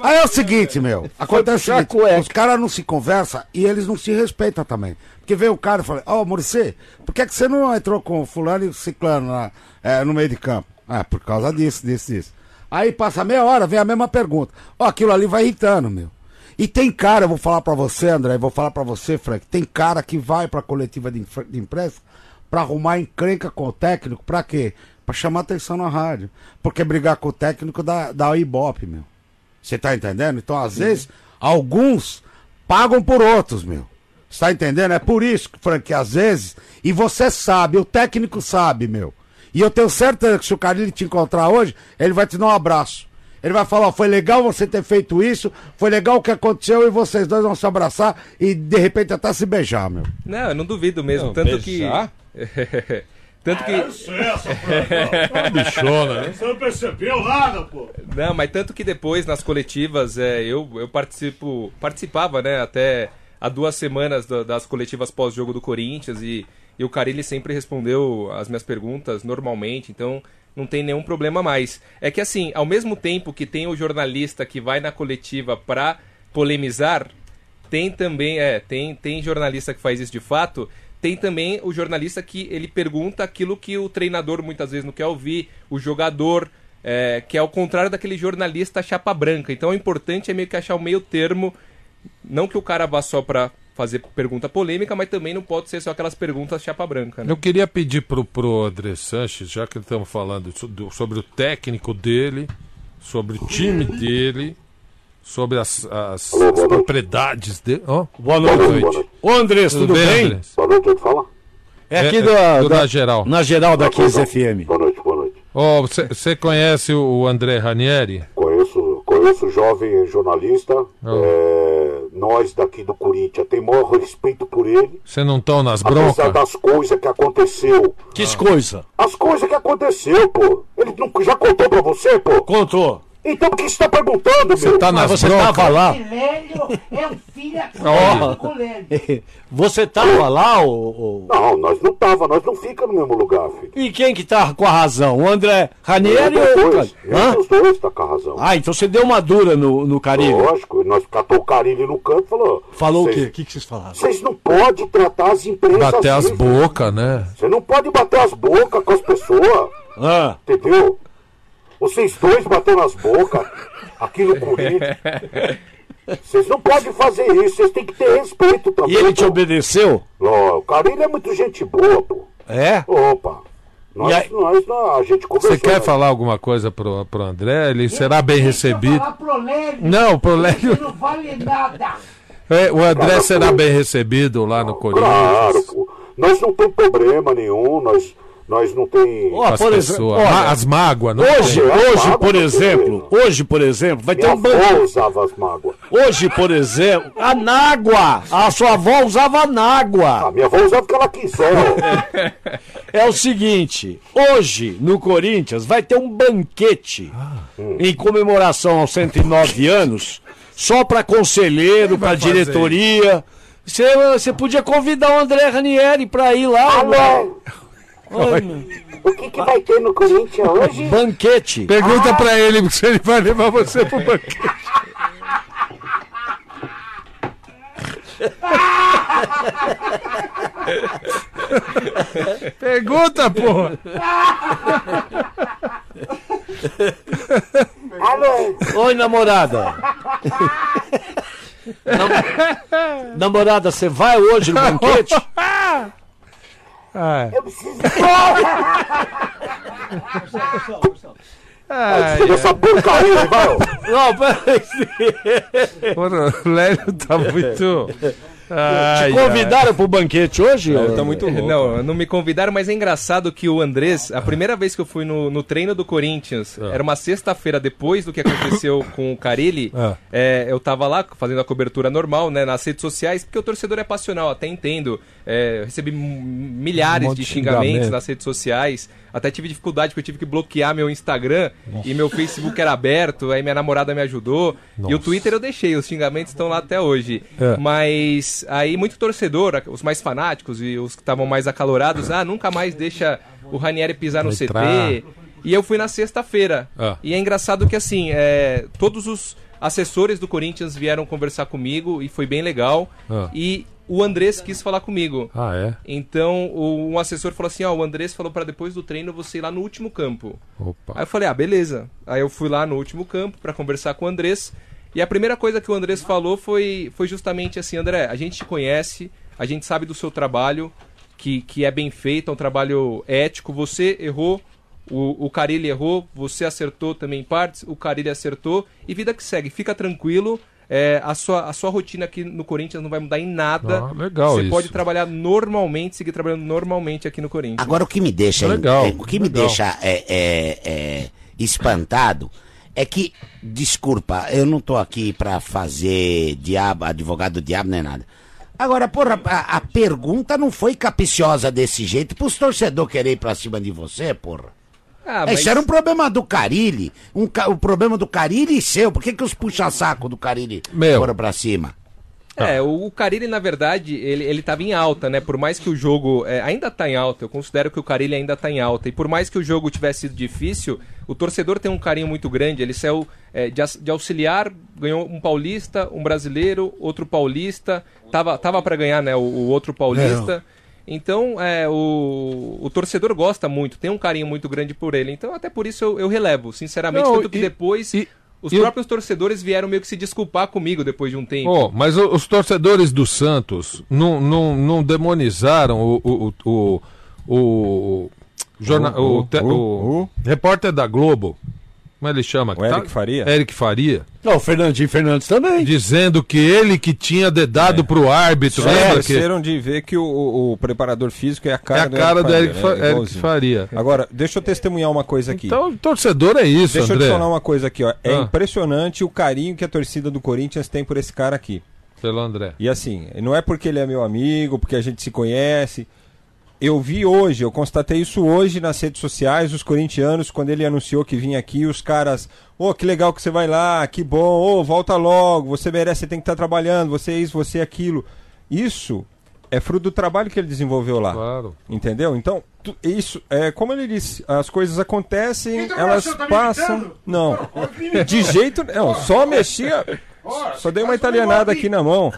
S1: Aí é o seguinte, meu. Acontece o seguinte, os caras não se conversam e eles não se respeitam também. Porque veio o cara e falou, ó, Murici, por que, que você não entrou com fulano e ciclano lá, é, no meio de campo? Ah, por causa disso, disso, disso. Aí passa meia hora, vem a mesma pergunta. Ó, aquilo ali vai irritando, meu. E tem cara, eu vou falar pra você, André, vou falar pra você, Frank, tem cara que vai pra coletiva de, de imprensa pra arrumar encrenca com o técnico, pra quê? Pra chamar atenção na rádio. Porque brigar com o técnico dá, dá o ibope, meu. Você tá entendendo? Então, às vezes, alguns pagam por outros, meu. Você tá entendendo? É por isso, Frank, que às vezes, e você sabe, o técnico sabe, meu. E eu tenho certeza que se o Carlinhos te encontrar hoje, ele vai te dar um abraço. Ele vai falar, ó, foi legal você ter feito isso, foi legal o que aconteceu e vocês dois vão se abraçar e de repente até se beijar, meu.
S6: Não, eu não duvido mesmo.
S4: Não,
S6: tanto
S4: beijar?
S6: que. tanto que.
S5: Licença, Franco.
S3: Bichona, né?
S5: Você não percebeu nada, pô.
S6: Não, mas tanto que depois nas coletivas é, eu, eu participo, participava, né, até há duas semanas da- das coletivas pós-jogo do Corinthians e, e o Carilli sempre respondeu as minhas perguntas normalmente, então não tem nenhum problema mais. É que assim, ao mesmo tempo que tem o jornalista que vai na coletiva pra polemizar, tem também, é, tem, tem jornalista que faz isso de fato, tem também o jornalista que ele pergunta aquilo que o treinador muitas vezes não quer ouvir, o jogador, é, que é ao contrário daquele jornalista chapa branca. Então o importante é meio que achar o meio termo, não que o cara vá só pra fazer pergunta polêmica, mas também não pode ser só aquelas perguntas chapa branca, né?
S3: Eu queria pedir pro, pro André Sanches, já que estamos falando so- do- sobre o técnico dele, sobre o time dele, sobre as, as- as propriedades dele. Ó,
S2: Boa noite. Ô, Andrés, tudo, bem?
S3: Andrés?
S7: Boa noite, quem fala?
S2: É aqui
S3: É,
S2: da,
S3: é, do
S2: da-
S3: Na Geral.
S2: Na geral da 15 FM.
S7: Boa noite, boa noite.
S3: Ó, Você conhece o André Ranieri?
S7: Conheço, conheço o jovem jornalista. é, nós daqui do Corinthians tem maior respeito por ele.
S3: Você não estão nas
S7: Apesar
S3: broncas?
S7: das coisas que aconteceu.
S2: Que coisa?
S7: As coisas que aconteceu, pô. Ele não, já contou pra você, pô?
S2: Contou.
S7: Então por que você tá perguntando, meu?
S3: Tá
S2: Mas
S3: nas
S2: você
S3: broncas?
S2: tava lá?
S1: Lélio é filho.
S2: Você tava lá, ô, ô-
S7: Não, nós não tava, nós não fica no mesmo lugar, filho.
S2: E quem que tá com a razão? O André Ranieri ou o
S7: dois,
S2: Hã?
S7: nenhum dos dois tá com a razão.
S2: Ah, então você deu uma dura no, no Carilho.
S7: Lógico, nós catou o Carilho no canto e falou.
S2: Falou o
S7: "Vocês-
S2: quê? O que, que vocês falaram?
S7: Vocês não podem tratar as empresas
S3: Bater as
S7: assim.
S3: bocas, né?
S7: Você não pode bater as bocas com as pessoas,
S2: Ah,
S7: entendeu? Vocês dois batendo as bocas aqui no Corinthians. Vocês não podem fazer isso, vocês têm que ter respeito também.
S2: e ele te
S7: pô.
S2: obedeceu?
S7: Ó, o Carilho é muito gente boa, pô.
S2: É?
S7: Opa. Nós,
S2: E aí-
S7: nós, nós- a gente conversou.
S3: Você quer
S7: né?
S3: falar alguma coisa pro, pro André? Ele será bem recebido.
S1: Falar pro Lélio,
S3: Não, pro Lélio.
S1: não vale nada.
S3: É, o André
S7: Cara,
S3: será
S7: pô.
S3: bem recebido lá no
S7: Claro,
S3: Corinthians.
S7: pô. Nós não tem problema nenhum, nós, nós não tem...
S3: Com as pessoas.
S2: olha,
S3: Ma- as mágoas, não
S2: Hoje,
S3: tem.
S2: Hoje,
S7: mágoas
S2: por
S7: tem
S2: exemplo,
S7: problema.
S2: hoje, por exemplo, vai ter
S7: Minha
S2: um banco.
S7: avó usava as mágoas.
S2: Hoje, por exemplo, a nágua. A sua avó usava
S7: A
S2: nágua.
S7: minha avó usava o que ela quiser.
S2: É o seguinte, hoje no Corinthians vai ter um banquete em comemoração aos 109 anos, só para conselheiro, para diretoria. Você, você podia convidar o André Ranieri para ir lá. Meu.
S7: O que, que vai ter no Corinthians hoje?
S2: Banquete.
S3: Pergunta pra ele se ele vai levar você pro banquete. Pergunta, porra!
S7: Alô,
S2: Oi, namorada. Nam- namorada, você vai hoje no banquete?
S3: Ai,
S7: eu preciso
S3: ai,
S7: tirar essa porcaria, vai. ó.
S2: Não, peraí.
S3: o Lélio tá muito. Ai,
S2: Te convidaram pro banquete hoje?
S4: Ele
S2: ô?
S4: tá muito louco.
S6: Não, não me convidaram, mas é engraçado que o Andrés, a primeira vez que eu fui no, no treino do Corinthians, era uma sexta-feira depois do que aconteceu com o Carilli.
S3: Ah.
S6: É, eu tava lá fazendo a cobertura normal, né, nas redes sociais, porque o torcedor é passional, até entendo. É, eu recebi milhares
S3: Um
S6: de xingamentos
S3: xingamento.
S6: nas redes sociais. Até tive dificuldade porque eu tive que bloquear meu Instagram e meu Facebook era aberto, aí minha namorada me ajudou. E o
S3: Nossa.
S6: Twitter eu deixei, os xingamentos estão lá até hoje.
S3: É.
S6: Mas aí muito torcedor, os mais fanáticos e os que estavam mais acalorados, ah, nunca mais deixa o Ranieri pisar no
S3: Entrar.
S6: CT. E eu fui na sexta-feira.
S3: Ah.
S6: E é engraçado que assim, é, todos os assessores do Corinthians vieram conversar comigo e foi bem legal.
S3: Ah.
S6: E o Andrés quis falar comigo.
S3: Ah, é?
S6: Então, o, um assessor falou assim: Ó, o Andrés falou para depois do treino você ir lá no último campo.
S3: Opa.
S6: Aí eu falei: Ah, beleza. Aí eu fui lá no último campo para conversar com o Andrés. E a primeira coisa que o Andrés falou foi, foi justamente assim: André, a gente te conhece, a gente sabe do seu trabalho, que, que é bem feito, é um trabalho ético. Você errou, o, o Carilli errou, você acertou também em partes, o Carilli acertou. E vida que segue, fica tranquilo. É, a, sua, a sua rotina aqui no Corinthians não vai mudar em nada.
S3: Ah, legal
S6: Você
S3: isso.
S6: pode trabalhar normalmente, seguir trabalhando normalmente aqui no Corinthians.
S1: Agora o que me deixa,
S3: Legal,
S1: é, o que me
S3: legal.
S1: deixa é, é, é, espantado é que, desculpa, eu não tô aqui pra fazer diabo, advogado do diabo nem nada. Agora, porra, a, a pergunta não foi capiciosa desse jeito pros torcedores querer ir pra cima de você, porra.
S6: Ah,
S1: Esse era um problema do Carilli, um, ca- o problema do Carilli e seu. Por que, que os puxa-saco do Carilli
S3: Meu.
S1: foram pra cima?
S6: É, o, Carilli, na verdade, ele, ele tava em alta, né? Por mais que o jogo é, ainda tá em alta, eu considero que o Carilli ainda tá em alta. E por mais que o jogo tivesse sido difícil, o torcedor tem um carinho muito grande. Ele saiu é, de, de auxiliar, ganhou um paulista, um brasileiro, outro paulista. Tava, tava para ganhar, né? O, o outro paulista. Então, é, o, o torcedor gosta muito, tem um carinho muito grande por ele. Então, até por isso eu, eu relevo, sinceramente.
S3: Não,
S6: tanto que
S3: e-
S6: depois
S3: e-
S6: os
S3: e
S6: próprios torcedores vieram meio que se desculpar comigo depois de um tempo.
S3: Oh, mas os torcedores do Santos não, não, não demonizaram o, o, o, o, o, jorna-
S4: O-
S3: o-
S4: o
S3: o- repórter da Globo, como ele chama?
S4: O Eric Faria?
S3: Eric Faria,
S2: Não, o Fernandinho Fernandes também.
S3: dizendo que ele que tinha dedado pro árbitro,
S4: É,
S3: lembra que
S4: esqueceram de ver que o, o- preparador físico é a
S3: é
S4: cara
S3: a cara do Eric,
S4: né?
S3: Fa- Eric
S4: Igualzinho.
S3: Faria.
S4: Agora, deixa eu testemunhar uma coisa aqui.
S3: Então, torcedor é isso,
S4: deixa
S3: André.
S4: eu te falar uma coisa aqui, ó. É
S3: Ah.
S4: impressionante o carinho que a torcida do Corinthians tem por esse cara aqui.
S3: Pelo André.
S4: E assim, não é porque ele é meu amigo, porque a gente se conhece. Eu vi hoje, eu constatei isso hoje nas redes sociais, os corintianos, quando ele anunciou que vinha aqui, os caras, ô, que legal que você vai lá, que bom, ô, volta logo, você merece, você tem que estar trabalhando, você é isso, você é aquilo. Isso é fruto do trabalho que ele desenvolveu lá.
S3: Claro.
S4: Entendeu? Então, tu- isso, é como ele disse, as coisas acontecem, elas passam. Não, de jeito não, só mexia. Só dei uma italianada aqui na mão.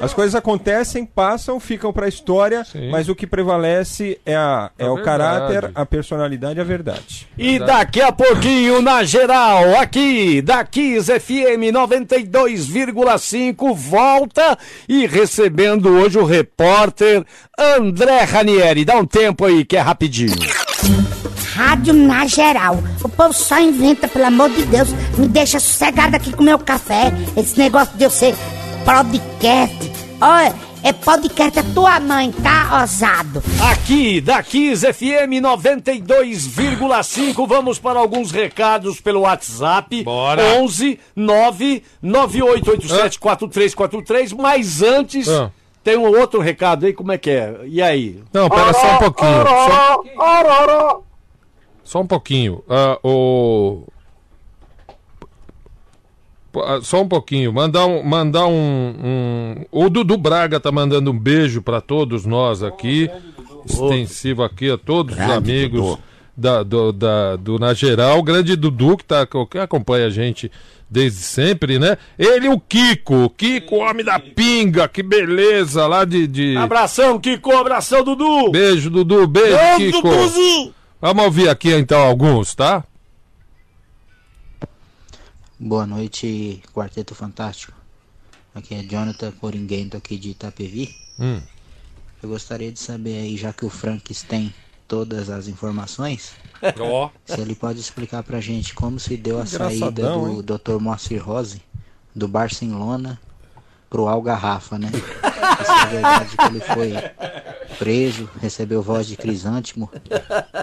S4: As coisas acontecem, passam, ficam pra história,
S3: Sim.
S4: mas o que prevalece é, a, é
S3: A
S4: o
S3: verdade.
S4: caráter, a personalidade e a verdade.
S2: E daqui a pouquinho, na geral, aqui, da Kiss FM 92,5, volta e recebendo hoje o repórter André Ranieri. Dá um tempo aí que é rapidinho.
S8: Rádio na geral. O povo só inventa, pelo amor de Deus. Me deixa sossegado aqui com meu café. Esse negócio de eu ser podcast. Olha, é podcast a tua mãe, tá, ousado?
S2: Aqui, da Kiss FM 92,5, vamos para alguns recados pelo WhatsApp.
S3: Bora.
S2: 11 9 9887 4343, mas antes
S3: Ah.
S2: Tem um outro recado aí, como é que é? E aí?
S3: Não, pera só um pouquinho. Só, só um pouquinho. Ah, o... Ah, Só um pouquinho. Mandar um. Mandar um, um- O Dudu Braga tá mandando um beijo para todos nós aqui. Extensivo aqui a todos os
S1: Grande
S3: amigos
S1: Dudu.
S3: da, do, da, do Na Geral. O grande Dudu, que, tá, que acompanha a gente desde sempre, né? Ele e o Kiko. O Kiko, homem da pinga. Que beleza. Lá de. de...
S2: Abração, Kiko, abração, Dudu!
S3: Beijo, Dudu. Beijo, Kiko. Vamos ouvir aqui então alguns, tá?
S9: Boa noite, Quarteto Fantástico. Aqui é Jonathan Coringuento aqui de Itapevi.
S3: Hum.
S9: Eu gostaria de saber aí, já que o Franks tem todas as informações,
S3: Ó.
S9: se ele pode explicar pra gente como se deu a saída do Dr. Moacir Rose do Barcelona pro Algarrafa, né? Se é verdade que ele foi preso, recebeu voz de crisântimo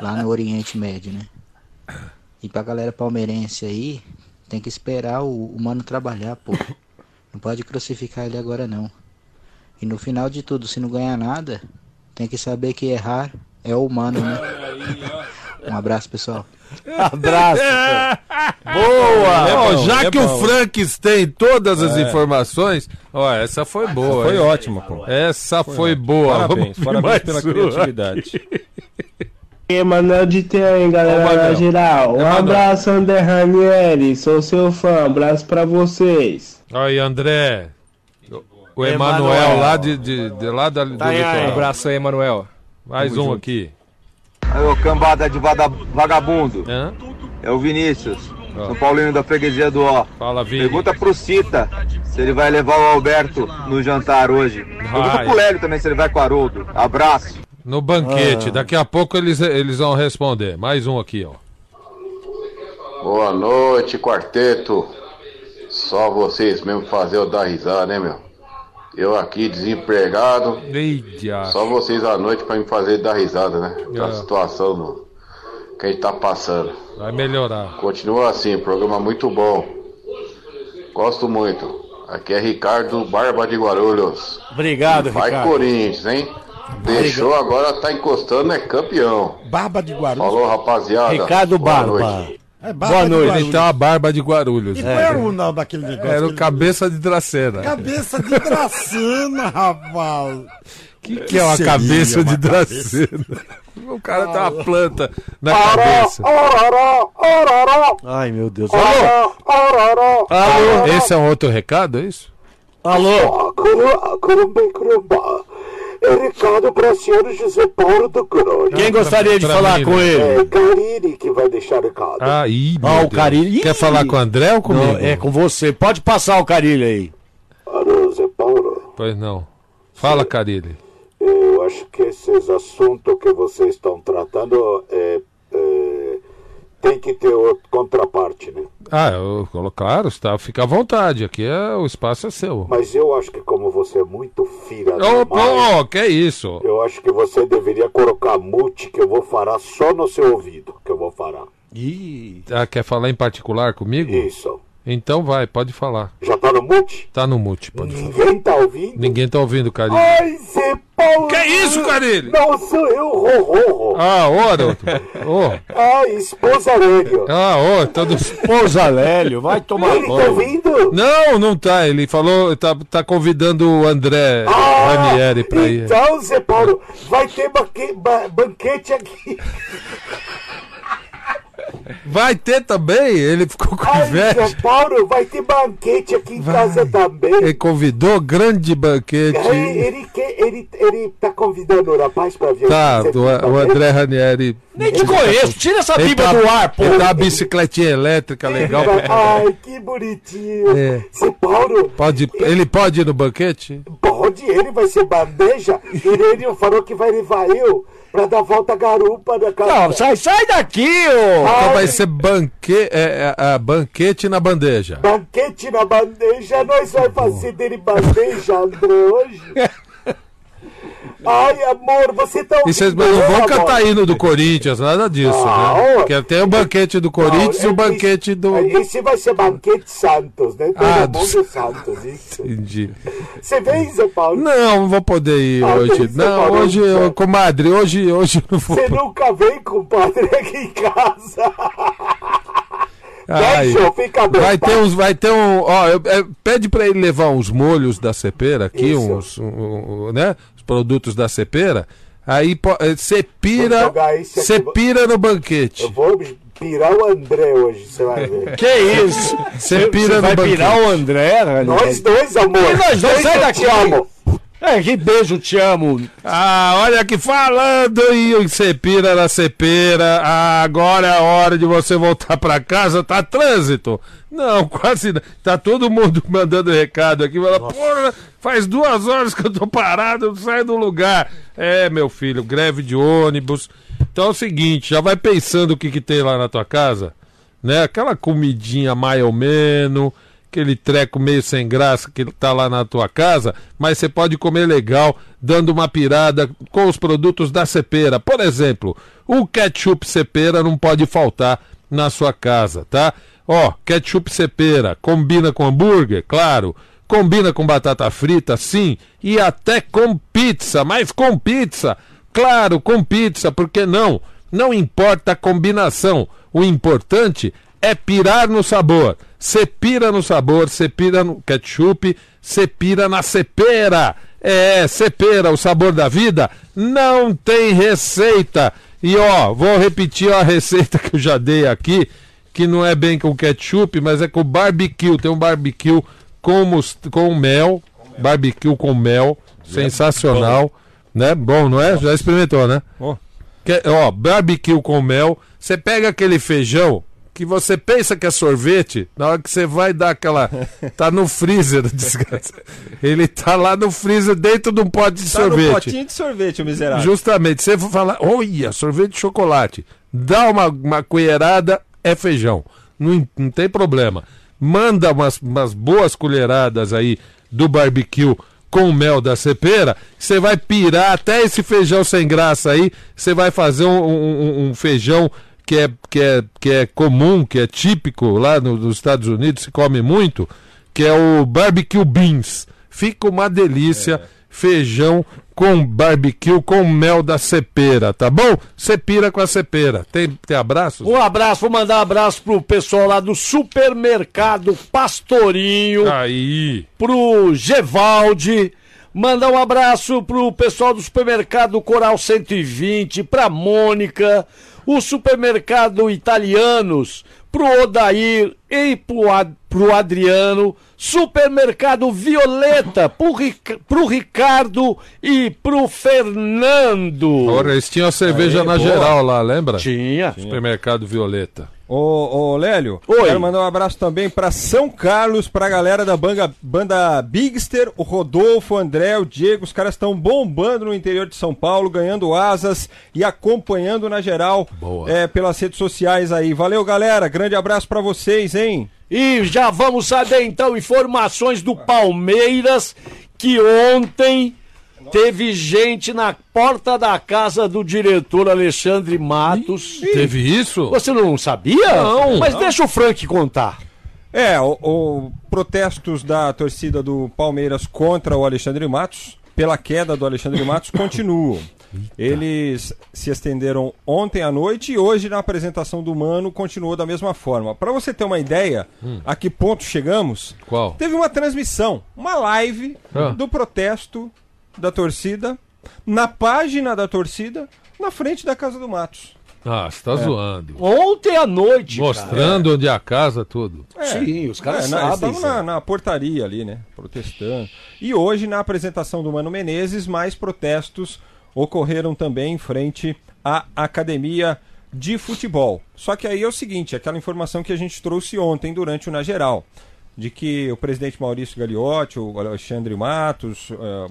S9: lá no Oriente Médio, né? E pra galera palmeirense aí, tem que esperar o, o mano trabalhar, pô. Não pode crucificar ele agora não. E no final de tudo, se não ganhar nada, tem que saber que errar é humano, né? Um abraço, pessoal.
S2: Abraço! Boa!
S3: Ó,
S4: bom,
S3: já
S4: é
S3: que
S4: bom.
S3: o Franks tem todas as informações, ó, essa foi boa.
S4: Foi
S3: hein?
S4: ótimo, pô.
S3: Essa foi, boa.
S4: Parabéns,
S3: Vamos
S4: parabéns
S3: mais
S4: pela criatividade.
S10: Emanuel de Tem, galera
S4: Ô, Manuel.
S10: na geral. Um
S4: Emanuel.
S10: abraço, André Ranieri. Sou seu fã. Abraço pra vocês.
S3: Aí, André. O
S2: Emanuel.
S3: Lá de, de, de lá da, do
S2: Tá aí,
S3: litoral.
S2: aí.
S6: Abraço aí, Emanuel.
S3: Mais um aqui.
S11: Aí, ô cambada de vada- vagabundo.
S3: Hã?
S11: É o Vinícius.
S3: Ó.
S11: São Paulino da freguesia do Ó.
S3: Fala, Vini.
S11: Pergunta pro Cita se ele vai levar o Alberto no jantar hoje. Pergunta
S3: Vai.
S11: pro Lélio também se ele vai com o Haroldo. Abraço.
S3: No banquete. Daqui a pouco eles, eles vão responder. Mais um aqui, ó.
S12: Boa noite, quarteto. Só vocês mesmo fazer eu dar risada, né, meu? Eu aqui desempregado,
S3: Eita.
S12: só vocês à noite pra me fazer dar risada, né? Da
S3: É.
S12: situação que a gente tá passando.
S3: Vai melhorar.
S12: Continua assim, programa muito bom. Gosto muito. Aqui é Ricardo Barba de Guarulhos.
S2: Obrigado,
S12: Vai
S2: Ricardo.
S12: Corinthians, hein? Deixou agora, tá encostando, é campeão.
S1: Barba de Guarulhos.
S12: Falou, rapaziada.
S2: Ricardo
S12: Boa
S2: Barba.
S12: noite.
S1: É Barba
S2: Boa noite.
S3: Então a barba de Guarulhos.
S1: E qual era o nome daquele negócio?
S3: Era o cabeça de Dracena.
S1: Cabeça de Dracena, rapaz.
S3: que, que é uma cabeça
S1: uma
S3: de Dracena? O cara tem uma planta na cabeça.
S2: Ai, meu Deus. Alô? Alô?
S3: Esse é um outro recado, é isso?
S2: Alô?
S7: Caramba. É Ricardo Braciano José Paulo do Grande.
S2: Quem gostaria de
S3: pra
S2: falar
S3: mim,
S2: com
S3: né?
S2: ele?
S7: É Carini que vai deixar recado.
S3: Ah, ih,
S2: Ah, o. Carilho.
S3: Quer falar com o André ou comigo?
S2: Não, é com você. Pode passar o Carilho aí.
S7: Alô, Zé Paulo.
S3: Pois não. Fala, Carilli.
S7: Eu acho que esses assuntos que vocês estão tratando é, tem que ter outra contraparte, né?
S3: Ah, eu, claro, está, fica à vontade. Aqui é, o espaço é seu.
S7: Mas eu acho que como você é muito filha da
S3: Ô,
S7: mãe,
S3: pô, que é isso?
S7: eu acho que você deveria colocar mute que eu vou falar só no seu ouvido, que eu vou falar.
S2: Ih.
S3: Ah, quer falar em particular comigo?
S7: Isso.
S3: Então vai, pode falar.
S7: Já tá no mute?
S3: Tá no mute, pode falar.
S7: Ninguém tá ouvindo?
S3: Ninguém tá ouvindo, Carilli.
S7: Ai, Zé Paulo.
S3: Que isso, Carilho?
S7: Não sou eu, Rorro.
S3: Ah, ô, Haroldo. Ô.
S7: Ah, esposa Lélio.
S3: Ah, ô, tá do...
S2: Esposa Lélio, vai tomar
S7: Ele tá
S2: banho.
S7: vindo?
S3: Não, não tá. Ele falou, tá, tá convidando o André
S7: Ah,
S3: Ranieri pra ir.
S7: Então, Zé Paulo, vai ter banque- ba- banquete aqui.
S3: Vai ter também? Ele ficou com
S7: Ai,
S3: inveja.
S7: Paulo, vai ter banquete aqui em casa também.
S3: Ele convidou grande banquete.
S7: Ele, ele, quer, ele, ele tá convidando o rapaz pra vir
S3: Tá, o, o André Ranieri.
S2: Nem te conheço, tira essa
S3: Ele
S2: bíblia
S3: tá-
S2: do ar, pô.
S3: Ele tá uma bicicletinha elétrica legal.
S7: vendo? Ai, que bonitinho.
S3: É.
S7: Paulo,
S3: Pode, ele pode ir no banquete?
S7: pode, ele vai ser bandeja. E ele falou que vai levar eu pra dar volta à garupa na casa.
S2: Não, sai, sai daqui, ô.
S3: Então vai ser banque, é, é, é, banquete na bandeja.
S7: Banquete na bandeja, nós vai fazer dele bandeja, André, hoje. Ai, amor, você tá
S3: E vocês não
S7: eu,
S3: vão cantar hino do Corinthians, nada disso,
S7: Ah,
S3: né? Porque tem o banquete do Corinthians e
S7: Não,
S3: o banquete
S7: esse-
S3: do.
S7: Esse vai ser banquete Santos, né? Todo
S3: Ah, do
S7: mundo Santos, isso.
S3: Entendi.
S7: Você vem, Zé Paulo?
S3: Não, não vou poder ir
S7: Ah,
S3: hoje. Não, hoje, eu, comadre, hoje, hoje eu não vou.
S7: Você nunca vem, compadre, aqui em casa.
S3: Ai,
S7: eu ficar
S3: vai
S7: bem,
S3: ter uns, vai ter um, ó, eu- é, pede pra ele levar uns molhos da cepera aqui,
S7: Isso.
S3: uns, um, um, né, produtos da cepera. Aí você
S7: Vou
S3: pira,
S7: jogar esse aqui,
S3: você
S7: vou-
S3: pira no banquete.
S7: Eu vou pirar o André hoje, você vai ver.
S2: Que isso?
S3: Você pira no
S2: vai
S3: banquete.
S2: pirar o André?
S7: Nós dois, amor.
S2: E nós dois, sai daqui.
S7: Te amo.
S2: É, que beijo, te amo.
S3: Ah, olha aqui, falando em cepira na cepeira, ah, agora é a hora de você voltar pra casa, tá trânsito? Não, quase não. Tá todo mundo mandando recado aqui, fala, porra, faz duas horas que eu tô parado, não saio do lugar. É, meu filho, greve de ônibus. Então é o seguinte, já vai pensando o que que tem lá na tua casa, né? Aquela comidinha mais ou menos, aquele treco meio sem graça que tá lá na tua casa, mas você pode comer legal, dando uma pirada com os produtos da Cepera. Por exemplo, o ketchup Cepera não pode faltar na sua casa, tá? Ó, ketchup Cepera, combina com hambúrguer, claro. Combina com batata frita, sim, e até com pizza, mas com pizza, claro, com pizza, por que não? Não importa a combinação, o importante é pirar no sabor. Você pira no sabor, você pira no ketchup, você pira na cepera. É, cepera, o sabor da vida, não tem receita. E ó, vou repetir a receita que eu já dei aqui, que não é bem com ketchup, mas é com barbecue. Tem um barbecue com, com mel, barbecue com mel, sensacional, né? Bom, não é? Já experimentou, né?
S4: Ó.
S3: Que- ó, barbecue com mel. Você pega aquele feijão que você pensa que é sorvete, na hora que você vai dar aquela. Tá no freezer, desgraça. Ele tá lá no freezer dentro de um pote de
S4: Tá
S3: sorvete.
S4: potinho de sorvete, o miserável.
S3: Justamente, você for falar, olha, sorvete de chocolate. Dá uma, uma colherada, é feijão. Não, não tem problema. Manda umas, umas boas colheradas aí do barbecue com mel da cepera, você vai pirar até esse feijão sem graça aí, você vai fazer um, um- um feijão que é, que, é, que é comum, que é típico lá no- nos Estados Unidos, se come muito, que é o barbecue beans. Fica uma delícia, feijão com barbecue com mel da cepera, tá bom? Cepira com a cepera. Tem, tem abraços?
S2: Um abraço, vou mandar um abraço pro pessoal lá do supermercado Pastorinho,
S3: Aí.
S2: pro Gevaldi. Mandar um abraço pro pessoal do supermercado Coral 120, pra Mônica, o supermercado Italianos, pro Odair e pro, Ad- pro Adriano, supermercado Violeta, pro, Ric- pro Ricardo e pro Fernando.
S3: Ora, eles tinham cerveja
S4: Aí,
S3: na
S4: boa.
S3: geral lá, lembra?
S2: Tinha.
S3: Supermercado Violeta.
S4: Ô, ô Lélio,
S2: Oi.
S4: quero mandar um abraço também pra São Carlos, pra galera da banda, banda Bigster, o Rodolfo, o André, o Diego, os caras estão bombando no interior de São Paulo, ganhando asas e acompanhando na geral é, pelas redes sociais aí. Valeu, galera, grande abraço pra vocês, hein?
S2: E já vamos saber então informações do Palmeiras que ontem teve gente na porta da casa do diretor Alexandre Matos.
S3: Teve isso?
S2: Você não sabia?
S3: Não.
S2: Mas deixa o Frank contar.
S4: É, o, o protestos da torcida do Palmeiras contra o Alexandre Matos. pela queda do Alexandre Matos continuam. Eles se estenderam ontem à noite e hoje na apresentação do Mano continuou da mesma forma. Para você ter uma ideia a que ponto chegamos,
S3: Qual?
S4: teve uma transmissão, uma live
S3: Ah.
S4: do protesto da torcida na página da torcida na frente da casa do Matos.
S3: Ah, você tá zoando.
S2: Ontem à noite.
S3: Mostrando onde é a casa, tudo.
S2: Sim, os caras
S4: É,
S2: sabem.
S4: estavam na, na portaria ali, né? Protestando. E hoje, na apresentação do Mano Menezes, mais protestos ocorreram também em frente à academia de futebol. Só que aí é o seguinte, aquela informação que a gente trouxe ontem durante o Na Geral, de que o presidente Maurício Gagliotti, o Alexandre Matos, eh,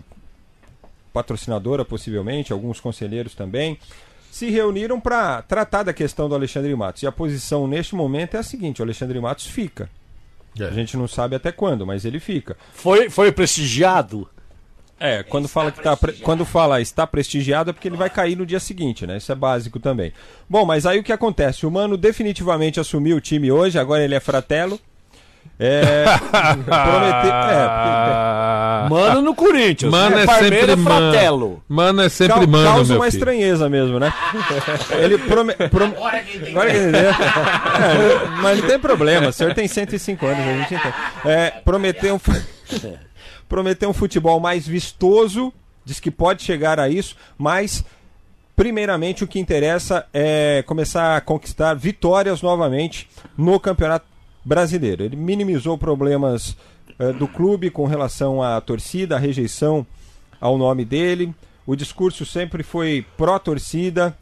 S4: patrocinadora possivelmente, alguns conselheiros também, se reuniram para tratar da questão do Alexandre Matos. E a posição neste momento é a seguinte: o Alexandre Matos fica. A gente não sabe até quando, mas ele fica.
S2: Foi, foi prestigiado?
S4: É, quando fala que tá quando fala está prestigiado é porque ele vai cair no dia seguinte, né? Isso é básico também. Bom, mas aí o que acontece? O Mano definitivamente assumiu o time hoje, agora ele é fratelo. É, prometeu, é,
S2: Mano no Corinthians.
S3: Mano é
S2: Parmeira
S3: sempre mano.
S2: Fratelo.
S3: Mano é sempre
S4: Cau-
S3: mano,
S4: causa uma
S3: filho.
S4: estranheza mesmo, né? Ele prome... prom- Agora que entendeu. É, mas não tem problema, o senhor tem 105 anos, a gente entende. É, prometeu, um... prometeu um futebol mais vistoso, diz que pode chegar a isso, mas primeiramente o que interessa é começar a conquistar vitórias novamente no Campeonato Brasileiro. Ele minimizou problemas eh, do clube com relação à torcida, à rejeição ao nome dele. O discurso sempre foi pró-torcida.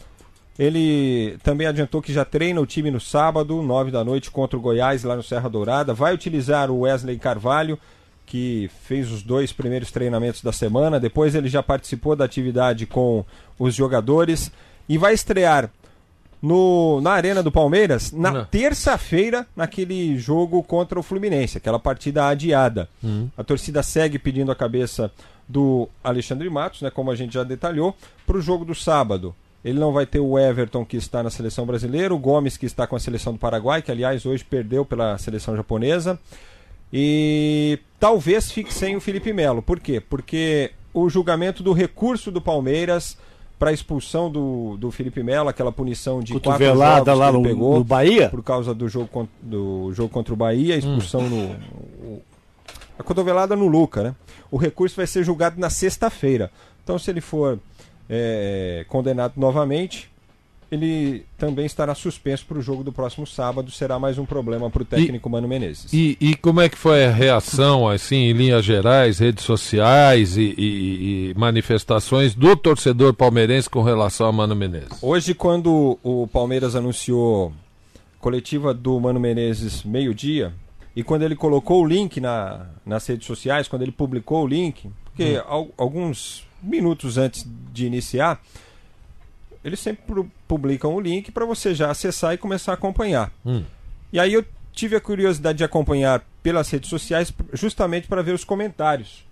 S4: Ele também adiantou que já treina o time no sábado, 9 da noite, contra o Goiás, lá no Serra Dourada. Vai utilizar o Wesley Carvalho, que fez os dois primeiros treinamentos da semana. Depois ele já participou da atividade com os jogadores. E vai estrear no, na Arena do Palmeiras na terça-feira, naquele jogo contra o Fluminense, aquela partida adiada. A torcida segue pedindo a cabeça do Alexandre Matos, né, como a gente já detalhou, para o jogo do sábado. Ele não vai ter o Everton, que está na seleção brasileira, o Gomes, que está com a seleção do Paraguai, que aliás hoje perdeu pela seleção japonesa. E talvez fique sem o Felipe Melo. Por quê? Porque o julgamento do recurso do Palmeiras para a expulsão do, do Felipe Melo, aquela punição de quatro
S2: Cotovelada lá
S4: que ele
S2: no-
S4: pegou
S2: no Bahia?
S4: por causa do jogo, con- do jogo contra o Bahia, a expulsão no o- a cotovelada no Luca, né? O recurso vai ser julgado na sexta-feira. Então, se ele for é, condenado novamente, ele também estará suspenso para o jogo do próximo sábado. Será mais um problema para o técnico Mano Menezes.
S3: E, e como é que foi a reação, assim, em linhas gerais, redes sociais e, e- e manifestações do torcedor palmeirense com relação a Mano Menezes?
S4: Hoje, quando o Palmeiras anunciou coletiva do Mano Menezes meio-dia, e quando ele colocou o link na, nas redes sociais, quando ele publicou o link, porque al- alguns minutos antes de iniciar, eles sempre pu- publicam o link para você já acessar e começar a acompanhar.
S3: Hum.
S4: E aí eu tive a curiosidade de acompanhar pelas redes sociais justamente para ver os comentários.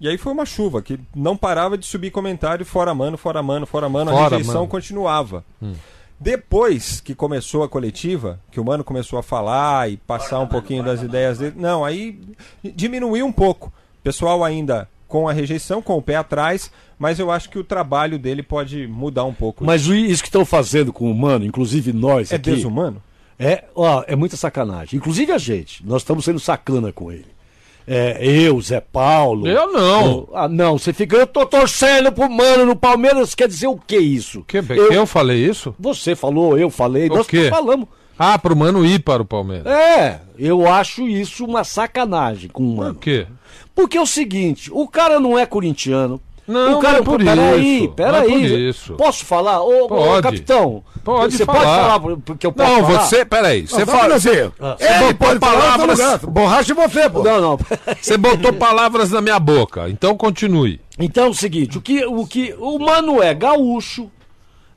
S4: E aí foi uma chuva que não parava de subir comentário fora mano, fora mano, fora mano, a
S3: Fora
S4: rejeição
S3: mano.
S4: continuava.
S3: Hum.
S4: Depois que começou a coletiva, que o mano começou a falar e passar um pouquinho das ideias dele, não, aí diminuiu um pouco. O pessoal ainda com a rejeição, com o pé atrás, mas eu acho que o trabalho dele pode mudar um pouco.
S2: Mas isso que estão fazendo com o humano, inclusive nós
S4: é
S2: aqui,
S4: desumano?
S2: É, ó, é muita sacanagem. Inclusive a gente. Nós estamos sendo sacana com ele. É, eu, Zé Paulo.
S3: Eu não.
S2: Ah, não, você fica. Eu tô torcendo pro mano no Palmeiras. Quer dizer o que isso?
S3: Que, eu... falei isso?
S2: Você falou, eu falei.
S3: O
S2: nós
S3: quê?
S2: falamos.
S3: Ah, pro Mano ir para o Palmeiras.
S2: É, eu acho isso uma sacanagem com o mano.
S3: Por quê?
S2: Porque é o seguinte: o cara não é corintiano.
S3: Não,
S2: o cara,
S3: não é por
S2: peraí,
S3: isso,
S2: peraí.
S3: não é por isso.
S2: Posso falar? Ô, ô,
S3: Pode.
S2: capitão.
S3: Pode
S2: você
S3: falar.
S2: pode falar porque eu posso
S3: Não,
S2: falar?
S3: você, peraí, você fala.
S1: fazer.
S2: Ah.
S3: Você botou palavras.
S1: Borracha e você, pô.
S2: Não, não.
S3: Você botou palavras na minha boca, então continue.
S2: Então é o seguinte, o que o, que, o Mano é gaúcho,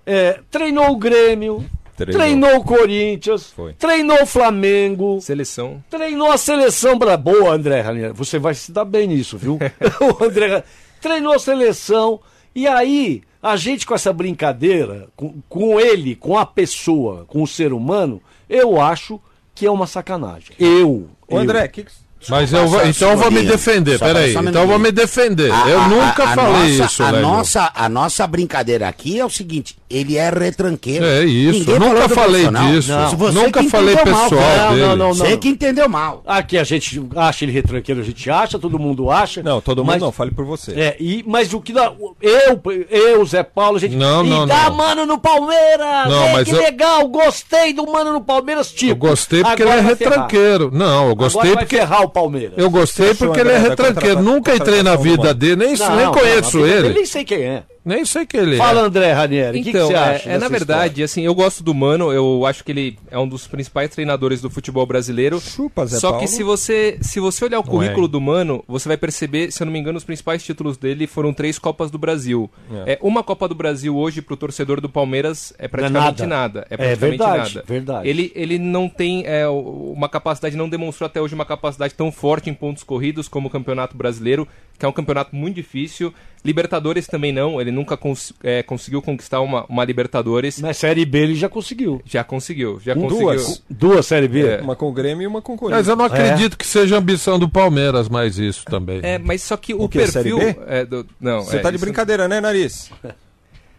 S2: é, treinou o Grêmio,
S4: Treinou.
S2: treinou o Corinthians,
S4: Foi.
S2: treinou o Flamengo,
S6: Seleção.
S2: treinou a seleção bra... Boa, André você vai se dar bem nisso, viu? o André treinou a seleção, e aí a gente com essa brincadeira, com, com ele, com a pessoa, com o ser humano, eu acho que é uma sacanagem. Eu.
S4: Ô,
S2: eu.
S4: André, que que-
S3: Mas eu vou, então eu vou me defender, peraí.
S1: um
S3: Então eu vou me defender.
S1: A-
S3: eu
S1: a-
S3: nunca
S1: a- a
S3: falei
S1: nossa-
S3: isso,
S1: a
S3: Lélio.
S1: nossa, a nossa brincadeira aqui é o seguinte: ele é retranqueiro.
S3: É isso,
S1: Ninguém
S3: eu nunca falei disso.
S1: Não.
S3: Não,
S1: Você
S3: nunca
S1: que
S3: falei
S1: mal,
S3: pessoal
S1: cara.
S3: dele.
S2: Não, não, não.
S1: Você que entendeu mal.
S2: Aqui a gente acha ele retranqueiro, a gente acha, todo mundo acha.
S4: Não, todo mundo
S2: mas-
S4: não, fale por você.
S2: É, e, mas o que dá. Eu, eu, Zé Paulo, a gente.
S3: Não,
S2: e
S3: não,
S2: dá
S3: não.
S2: mano no Palmeiras!
S3: Não,
S2: é,
S3: mas
S2: que
S3: eu-
S2: legal, gostei do mano no Palmeiras, tipo.
S3: Eu gostei porque ele é retranqueiro. Não, eu gostei porque.
S2: ferrar o Palmeiras.
S3: Eu gostei porque ele é retranqueiro. Nunca entrei na vida dele, nem,
S2: Não,
S3: nem conheço
S2: não,
S3: ele.
S2: Eu nem sei quem é.
S3: Nem sei quem ele
S2: Fala,
S3: é.
S2: André Ranieri, o que, que
S6: Então,
S2: você
S6: é-
S2: acha?
S6: é, na
S2: dessa
S6: verdade, assim, eu gosto do Mano, eu acho que ele é um dos principais treinadores do futebol brasileiro.
S4: Chupa, Zé
S6: Só
S4: Paulo.
S6: que se você, se você olhar o currículo do Mano, você vai perceber, se eu não me engano, os principais títulos dele foram três Copas do Brasil. É. uma Copa do Brasil hoje pro torcedor do Palmeiras é praticamente
S2: nada.
S6: nada. É
S2: É
S6: praticamente
S2: verdade,
S6: nada.
S2: verdade.
S6: Ele, ele não tem é, uma capacidade, não demonstrou até hoje uma capacidade tão forte em pontos corridos como o Campeonato Brasileiro, que é um campeonato muito difícil. Libertadores também não, ele nunca cons- é, conseguiu conquistar uma, uma Libertadores.
S2: Na Série B ele já conseguiu.
S6: Já conseguiu, já
S4: Com
S6: conseguiu.
S4: duas.
S2: Duas Série B.
S6: É.
S4: Uma com o Grêmio e uma com o Corinthians.
S3: Mas eu não acredito que seja ambição do Palmeiras mais isso também.
S6: É, mas só que o,
S4: O quê,
S6: perfil.
S4: Série B?
S6: É, do- não,
S4: Você
S6: é,
S4: tá de
S6: isso-
S4: brincadeira, né, Nariz?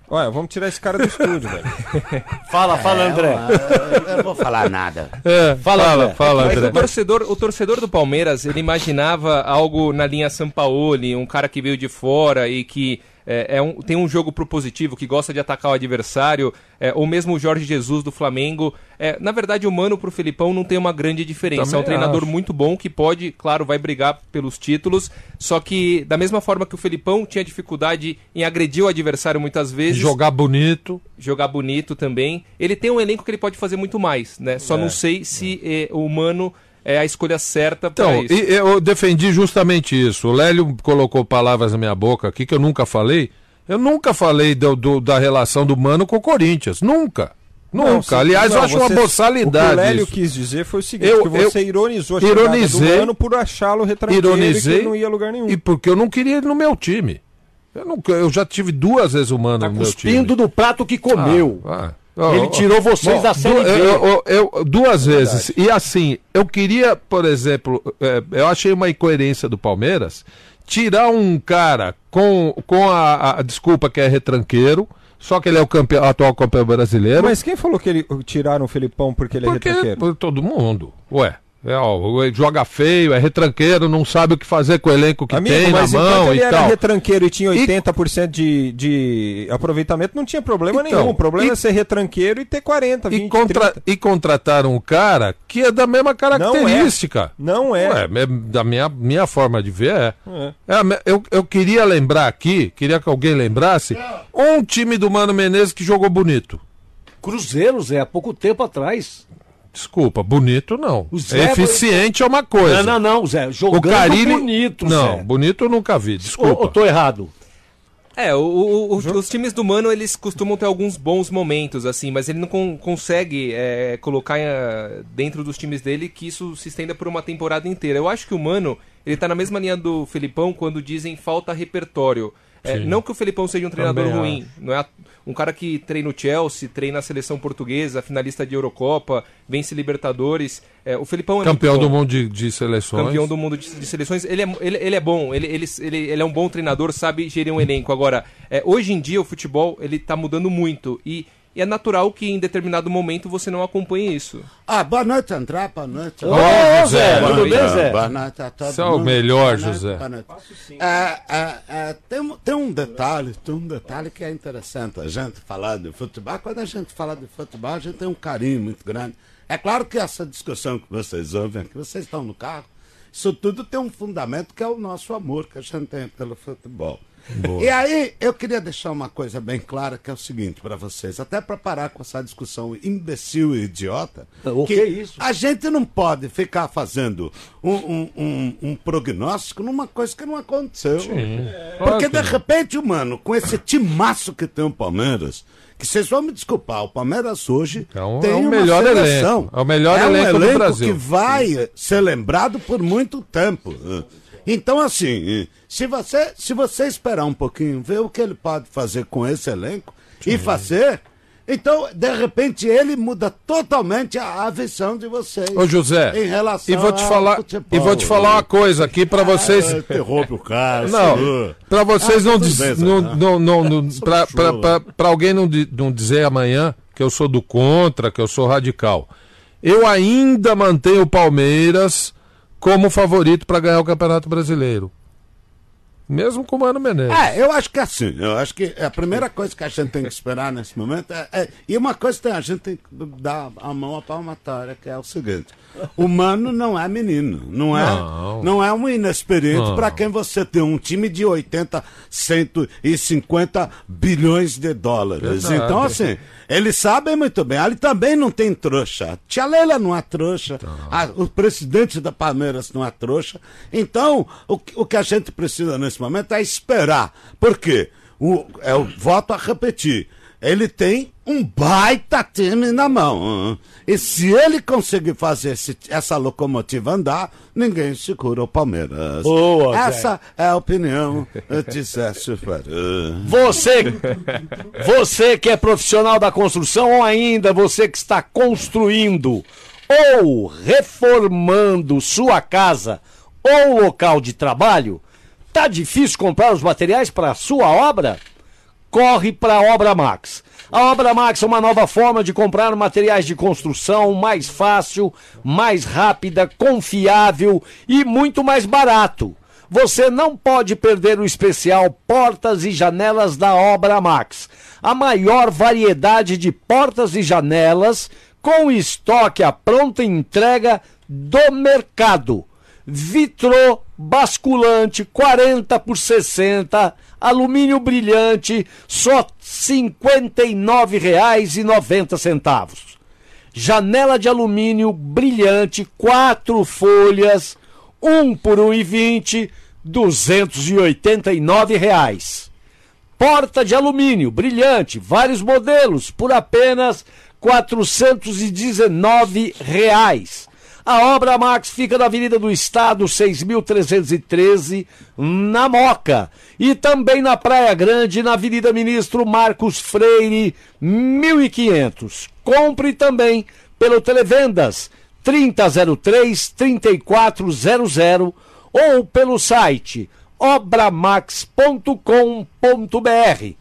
S4: Olha, vamos tirar esse cara do estúdio, velho.
S2: Fala, fala, André.
S1: Eu, eu não vou falar nada.
S3: É,
S2: Fala,
S3: fala,
S2: André.
S3: fala,
S6: Mas
S3: André.
S6: o torcedor, o torcedor do Palmeiras, ele imaginava algo na linha Sampaoli, um cara que veio de fora e que é, é um- tem um jogo propositivo, que gosta de atacar o adversário, é, ou mesmo o Jorge Jesus do Flamengo. É, na verdade, o Mano pro Felipão não tem uma grande diferença.
S3: Também
S6: é um treinador
S3: acho.
S6: muito bom que pode, claro, vai brigar pelos títulos, só que da mesma forma que o Felipão tinha dificuldade em agredir o adversário muitas vezes,
S3: Jogar bonito.
S6: jogar bonito também. Ele tem um elenco que ele pode fazer muito mais, né? Só não sei se eh, o Mano é a escolha certa para
S3: Então,
S6: isso.
S3: e- eu defendi justamente isso. O Lélio colocou palavras na minha boca aqui que eu nunca falei. Eu nunca falei do- do- da relação do Mano com o Corinthians. Nunca. Nunca.
S4: Não, sim,
S3: Aliás, eu
S4: não,
S3: acho uma
S4: você-
S3: boçalidade.
S4: O que o Lélio
S3: isso.
S4: quis dizer foi o seguinte,
S3: Eu-
S4: que você
S3: eu
S4: ironizou a
S3: ironizei-
S4: do Mano por achá-lo retranqueiro e que não ia a lugar nenhum.
S3: E porque eu não queria ele no meu time. Eu, nunca, eu já tive duas vezes o Mano
S2: Tá
S3: no meu time.
S2: cuspindo no prato que comeu.
S3: Ah, ah.
S2: Ele
S3: Ó,
S2: tirou vocês
S3: bom,
S2: da Série B.
S3: eu- eu- eu- duas vezes. E assim, eu queria, por exemplo, é, eu achei uma incoerência do Palmeiras tirar um cara com, com a, a desculpa que é retranqueiro, só que ele é o campeão, atual campeão brasileiro.
S4: Mas quem falou que ele tiraram o Felipão porque ele
S3: porque
S4: é retranqueiro?
S3: todo mundo. Ué. É, ó, ele joga feio, é retranqueiro, não sabe o que fazer com o elenco que
S4: Amigo,
S3: tem na
S4: mas
S3: mão
S4: ele
S3: e
S4: era
S3: tal.
S4: retranqueiro e tinha 80% de, de aproveitamento, não tinha problema
S3: Então,
S4: nenhum. O problema
S3: e-
S4: é ser retranqueiro e ter 40, 20,
S3: E, contra-
S4: 30.
S3: e contrataram um cara que é da mesma característica.
S4: Não é.
S3: Ué, é da minha, minha forma de ver é.
S4: É.
S3: É eu, eu queria lembrar aqui, queria que alguém lembrasse, um time do Mano Menezes que jogou bonito.
S2: Cruzeiro, Zé, há pouco tempo atrás.
S3: Desculpa, bonito não.
S2: O Zé-
S3: Eficiente é uma coisa.
S2: Não, não, não, Zé.
S3: O
S2: Jogando
S3: Carilli...
S2: bonito,
S3: Não,
S2: Zé.
S3: bonito eu nunca vi, desculpa.
S2: ou tô errado?
S6: É, o- o- o- os times do Mano, eles costumam ter alguns bons momentos, assim, mas ele não con- consegue é, colocar eh, dentro dos times dele que isso se estenda por uma temporada inteira. Eu acho que o Mano, ele tá na mesma linha do Felipão quando dizem falta repertório. É, não que o Felipão seja um treinador
S3: Também
S6: ruim, não é um cara que treina o Chelsea, treina a seleção portuguesa, finalista de Eurocopa, vence Libertadores. É, o Felipão é
S3: Campeão do mundo de, de seleções.
S6: Campeão do mundo de, de seleções. Ele é, ele, ele é bom, ele, ele, ele, é um bom treinador, sabe gerir um elenco. Agora, é, hoje em dia o futebol ele tá mudando muito e, e é natural que em determinado momento você não acompanhe isso.
S1: Ah, boa noite, André. Boa noite.
S2: Ô,
S3: José,
S2: Zé,
S1: Boa
S2: tudo
S1: noite,
S2: bem, Zé?
S1: Boa noite a todo
S3: Você é o melhor,
S1: Boa
S3: José.
S1: boa noite. É, é, é, tem, um- tem um detalhe, tem um detalhe que é interessante a gente falar de futebol. Quando a gente fala de futebol, a gente tem um carinho muito grande. É claro que essa discussão que vocês ouvem, que vocês estão no carro, isso tudo tem um fundamento que é o nosso amor que a gente tem pelo futebol. E aí, eu queria deixar uma coisa bem clara, que é o seguinte para vocês, até para parar com essa discussão imbecil e idiota.
S2: O que é isso?
S1: A gente não pode ficar fazendo um, um, um, um prognóstico numa coisa que não aconteceu. Porque de repente, mano, com esse timaço que tem o Palmeiras, que vocês vão me desculpar, o Palmeiras hoje
S3: Então,
S1: tem
S3: é o
S1: uma
S3: melhor
S1: seleção.
S3: elenco. É o melhor
S1: É um
S3: elenco do Brasil.
S1: que vai ser lembrado por muito tempo. Então, assim, se você, se você esperar um pouquinho, ver o que ele pode fazer com esse elenco e fazer, Então, de repente, ele muda totalmente a, a visão de vocês.
S3: Ô José,
S1: em relação
S3: e vou te falar,
S1: futebol.
S3: e vou te falar uma coisa aqui pra vocês.
S5: Ah, interrompe o cara.
S3: Não, pra vocês
S5: Ah,
S3: não, diz,
S5: bem,
S3: não,
S5: né?
S3: não, não, não pra,
S5: show,
S3: pra,
S5: né?
S3: alguém não, não dizer amanhã que eu sou do contra, que eu sou radical. Eu ainda mantenho o Palmeiras como favorito pra ganhar o Campeonato Brasileiro. Mesmo com o Mano Menezes.
S1: É, eu acho que é assim. Eu acho que a primeira coisa que a gente tem que esperar nesse momento é. é- e uma coisa que a gente tem que dar a mão à palmatória, que é o seguinte: o Mano não é menino. Não é,
S3: Não.
S1: não. é um inexperiente para quem você tem um time de 80, 150 bilhões de dólares.
S3: Verdade.
S1: Então, assim, eles sabem muito bem. Ali também não tem trouxa. Tia Leila não é trouxa. A- o presidente da Palmeiras não é trouxa. Então, o, que- o que a gente precisa nesse momento é esperar. Por quê? O, eu volto a repetir. Ele tem um baita time na mão. E se ele conseguir fazer esse- essa locomotiva andar, ninguém segura o Palmeiras.
S2: Boa, Zé.
S1: essa é a opinião de Zé Silveira.
S2: Você, você que é profissional da construção ou ainda você que está construindo ou reformando sua casa ou local de trabalho, tá difícil comprar os materiais para a sua obra? Corre para a Obra Max. A Obra Max é uma nova forma de comprar materiais de construção mais fácil, mais rápida, confiável e muito mais barato. Você não pode perder o especial Portas e Janelas da Obra Max. A maior variedade de portas e janelas com estoque à pronta entrega do mercado. Vitro basculante 40 por 60, alumínio brilhante só R$ 59,90. Janela de alumínio brilhante, quatro folhas, um por 1,20, 289 reais. Porta de alumínio brilhante, vários modelos, por apenas 419 reais. A obra Max fica na Avenida do Estado, 6.313, na Moca. E também na Praia Grande, na Avenida Ministro Marcos Freire, 1.500. Compre também pelo Televendas 3003-3400 ou pelo site obramax.com.br.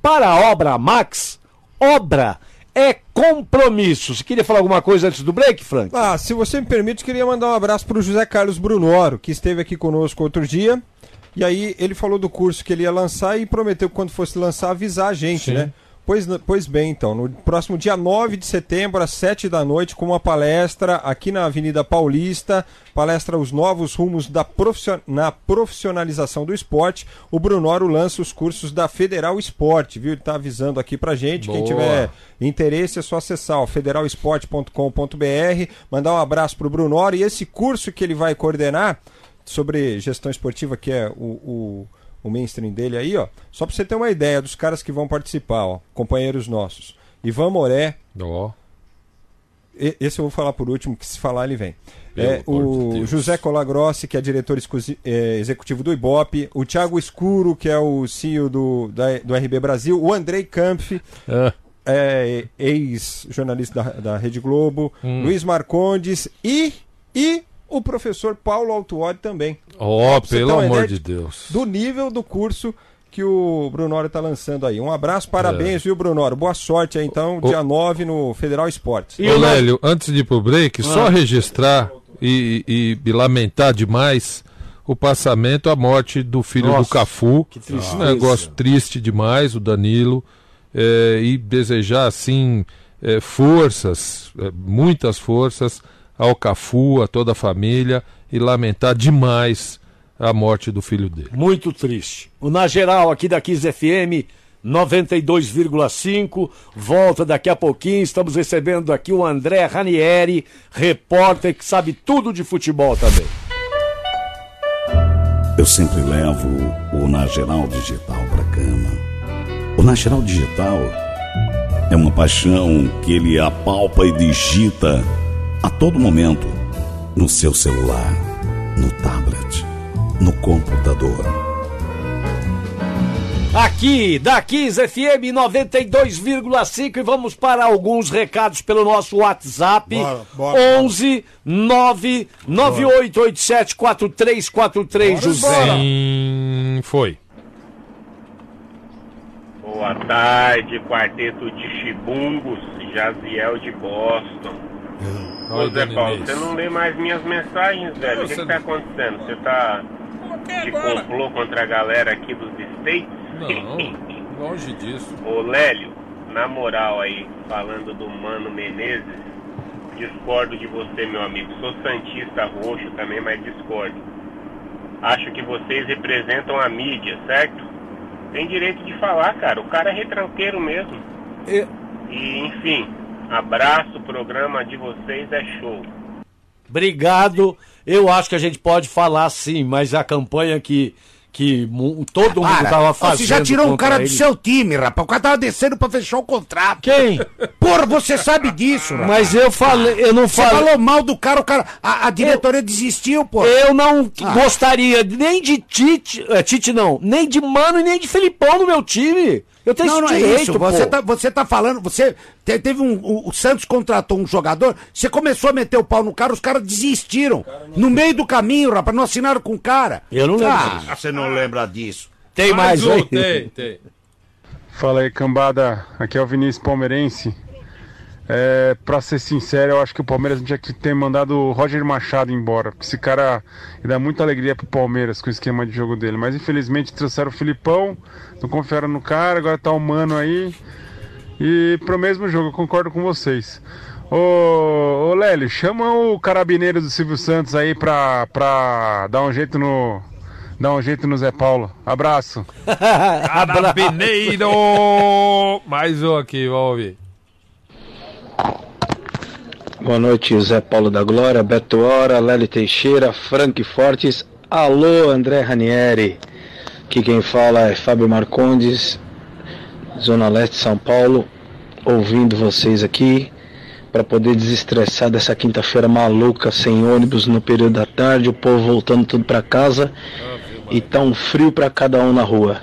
S2: Para a Obra Max, obra é compromisso. Você queria falar alguma coisa antes do break, Frank?
S4: Ah, se você me permite, queria mandar um abraço para o José Carlos Brunoro, que esteve aqui conosco outro dia. E aí ele falou do curso que ele ia lançar e prometeu que quando fosse lançar avisar a gente,
S3: Sim.
S4: né? Pois, pois bem, então, no próximo dia 9 de setembro, às 7 da noite, com uma palestra aqui na Avenida Paulista, palestra Os Novos Rumos da Profissio- na Profissionalização do Esporte. O Brunoro lança os cursos da Federal Esporte, viu? Ele está avisando aqui pra gente. Quem
S3: Boa.
S4: tiver interesse é só acessar federalesporte.com.br, mandar um abraço pro Brunoro. E esse curso que ele vai coordenar sobre gestão esportiva, que é o, o, o mainstream dele aí, ó. Só pra você ter uma ideia dos caras que vão participar, ó, companheiros nossos. Ivan Moré,
S3: Ó.
S4: e- esse eu vou falar por último, que se falar ele vem. É, o
S3: Deus.
S4: José Colagrossi, que é diretor é, executivo do Ibope, o Thiago Escuro, que é o CEO do, da- do RB Brasil, o Andrei Kampf,
S3: Ah.
S4: é, ex-jornalista da, da Rede Globo,
S3: Hum.
S4: Luiz Marcondes e, e o professor Paulo Altuori também. Ter
S3: pelo amor de Deus.
S4: Do nível do curso que o Brunoro está lançando aí. Um abraço, parabéns, viu, Brunoro? Boa sorte aí, então,
S3: É. O-
S4: dia 9 no Federal Esportes.
S3: Ô, Lélio, antes de ir pro break, só
S4: Ah.
S3: registrar e, e- e lamentar demais o passamento, a morte do filho
S2: Nossa,
S3: do Cafu.
S2: que tristeza.
S3: Um negócio triste demais, o Danilo. é, e desejar, assim, é, forças, é, muitas forças ao Cafu, a toda a família, e lamentar demais a morte do filho dele.
S2: Muito triste. O Na Geral, aqui da Kiss FM 92,5. Volta daqui a pouquinho. Estamos recebendo aqui o André Ranieri, repórter que sabe tudo de futebol também.
S13: Eu sempre levo o Nageral Digital para cama. O Nageral Digital é uma paixão que ele apalpa e digita a todo momento no seu celular, no tablet, no computador.
S2: Aqui, da Kiss FM 92,5 e vamos para alguns recados pelo nosso WhatsApp.
S3: Bora, bora,
S2: 11 99887 4343 José.
S3: Sim, foi.
S14: Boa tarde, quarteto de chibungos, Jaziel de Boston. Ô Zé Paulo, você não lê mais minhas mensagens, velho. O que,
S3: Você
S14: que tá acontecendo? Você tá de complô contra a galera aqui dos States?
S3: Não, longe disso.
S14: Ô Lélio, na moral aí, falando do Mano Menezes, discordo de você, meu amigo. Sou Santista roxo também, mas discordo. Acho que vocês representam a mídia, certo? Tem direito de falar, cara. O cara é retranqueiro mesmo. E, enfim, abraço, o programa de vocês é show.
S2: Obrigado. Eu acho que a gente pode falar sim, mas a campanha que, que todo mundo
S1: Para.
S2: tava
S1: Ô,
S2: fazendo.
S1: Você já tirou um cara do
S2: ele.
S1: seu time, rapaz. O cara tava descendo pra fechar o contrato.
S2: Quem?
S1: Porra, você sabe disso, rapaz.
S2: Mas eu falei, eu não
S1: Você
S2: falei.
S1: falou mal do cara, o cara. A, a diretoria desistiu, pô.
S2: Eu não
S1: Ah.
S2: gostaria nem de Tite, é, Tite não, nem de Mano e nem de Felipão no meu time. Eu tenho
S1: não, não é
S2: direito,
S1: isso.
S2: pô.
S1: Você tá, você tá falando. Você te- teve um. O, o Santos contratou um jogador. Você começou a meter o pau no cara, os caras desistiram. No meio do caminho, rapaz. Não assinaram com o cara.
S2: Eu não lembro
S1: Ah,
S2: disso.
S1: você não lembra disso.
S2: Tem mais,
S3: um,
S2: aí?
S3: tem, tem.
S15: Fala aí, cambada. Aqui é o Vinícius Palmeirense. É, pra ser sincero, eu acho que o Palmeiras tinha que ter mandado o Roger Machado embora. Porque esse cara dá muita alegria pro Palmeiras com o esquema de jogo dele. Mas infelizmente trouxeram o Filipão, não confiaram no cara, agora tá o Mano aí. E pro mesmo jogo, eu concordo com vocês. Ô, ô Lélio, chama o carabineiro do Silvio Santos aí pra, pra dar um jeito no. Dar um jeito no Zé Paulo. Abraço.
S3: Carabineiro! Mais um aqui, vamos ouvir.
S16: Boa noite, Zé Paulo da Glória, Beto Hora, Lely Teixeira, Frank Fortes. Alô, André Ranieri. Aqui quem fala é Fábio Marcondes, Zona Leste São Paulo, ouvindo vocês aqui para poder desestressar dessa quinta-feira maluca, sem ônibus no período da tarde, o povo voltando tudo para casa e tá um frio para cada um na rua.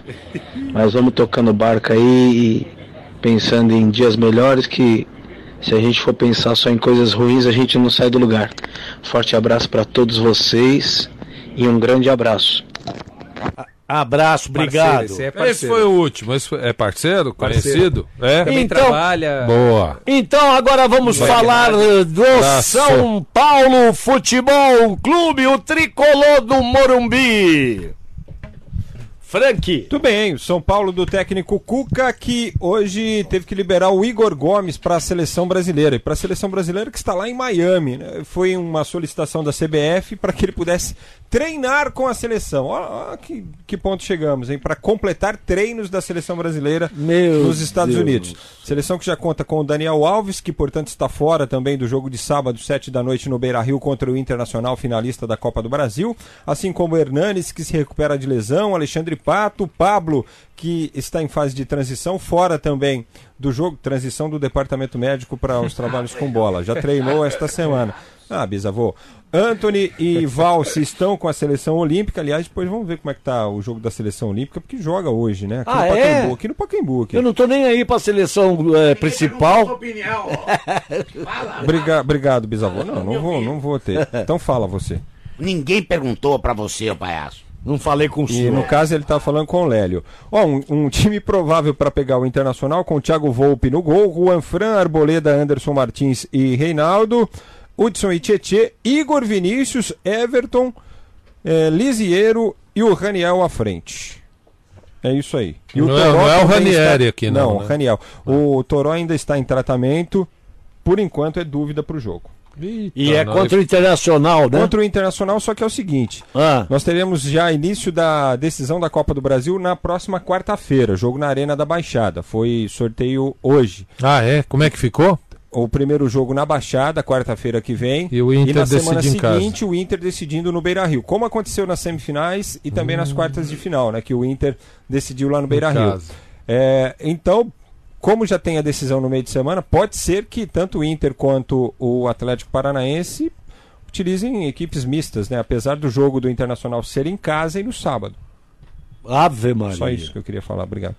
S16: Mas vamos tocando barco aí e pensando em dias melhores que se a gente for pensar só em coisas ruins, a gente não sai do lugar. Forte abraço para todos vocês e um grande abraço.
S2: Abraço, obrigado.
S6: esse é
S3: Esse
S6: parceiro.
S3: foi o último. Esse foi- é parceiro?
S6: Parceiro.
S3: Conhecido? É?
S6: Também
S2: Então-
S6: trabalha.
S3: Boa.
S2: Então agora vamos
S3: Vai.
S2: falar eh, do. São Paulo Futebol Clube, o tricolor do Morumbi. Frank.
S4: Tudo bem, o São Paulo do técnico Cuca, que hoje teve que liberar o Igor Gomes para a seleção brasileira. E para a seleção brasileira que está lá em Miami. Né? Foi uma solicitação da CBF para que ele pudesse treinar com a seleção. Ó que, que ponto chegamos, hein? Para completar treinos da seleção brasileira
S2: Meu
S4: nos Estados
S2: Deus.
S4: Unidos. Seleção que já conta com o Daniel Alves, que portanto está fora também do jogo de sábado, 7 da noite, no Beira Rio contra o Internacional, finalista da Copa do Brasil. Assim como o Hernanes, que se recupera de lesão, Alexandre Pato, Pablo, que está em fase de transição, fora também do jogo, transição do departamento médico para os trabalhos com bola. Já treinou esta semana. Ah, bisavô. Anthony e Valse estão com a seleção olímpica. Aliás, depois vamos ver como é que tá o jogo da seleção olímpica, porque joga hoje, né? Aqui
S2: Ah,
S4: no
S2: é?
S4: Pacaembu. Aqui no Pacaembu. Aqui.
S2: Eu não tô nem aí pra seleção eh, principal.
S4: Briga- obrigado, bisavô. Não, não vou, não vou ter. Então fala você.
S1: Ninguém perguntou pra você, ô palhaço.
S2: Não falei com o
S4: E
S2: senhor.
S4: no caso ele tá falando com o Lélio. Ó, um, um time provável para pegar o Internacional com o Thiago Volpe no gol, Juan Fran, Arboleda, Anderson Martins e Reinaldo, Hudson e Tietê, Igor Vinícius, Everton, eh, Lisiero e o Raniel à frente. É isso aí. E
S3: Não é- não é o Ranieri aqui, não,
S4: Não,
S3: né?
S4: Raniel. O Toró ainda está em tratamento. Por enquanto é dúvida para o jogo.
S2: E é contra o Internacional, né?
S4: Contra o Internacional, só que é o seguinte:
S2: Ah.
S4: nós teremos já início da decisão da Copa do Brasil na próxima quarta-feira, jogo na Arena da Baixada. Foi sorteio hoje.
S3: Ah, é? Como é que ficou?
S4: O primeiro jogo na Baixada, quarta-feira que vem.
S3: E o Inter
S4: na semana seguinte, o Inter decidindo no Beira Rio. Como aconteceu nas semifinais e também
S3: Hum.
S4: nas quartas de final, né? Que o Inter decidiu lá no Beira Rio. É, então, como já tem a decisão no meio de semana, pode ser que tanto o Inter quanto o Atlético Paranaense utilizem equipes mistas, né? Apesar do jogo do Internacional ser em casa e no sábado.
S2: Ave Maria.
S4: Só isso que eu queria falar, obrigado.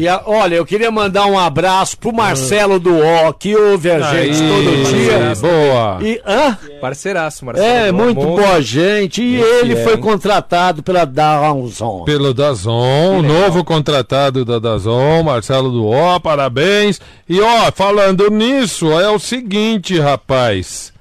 S2: E a- olha, eu queria mandar um abraço pro Marcelo do O, que ouve a
S6: Aí,
S2: gente todo dia.
S6: boa.
S2: E, hã?
S6: Parceiraço, Marcelo.
S2: É, muito
S6: monstro.
S2: boa gente. E
S6: Esse
S2: ele
S6: é,
S2: foi
S6: hein?
S2: contratado pela Dawson.
S3: Pelo Dazon, novo contratado da Dazon, Marcelo do Ó, parabéns. E ó, falando nisso, é o seguinte, rapaz.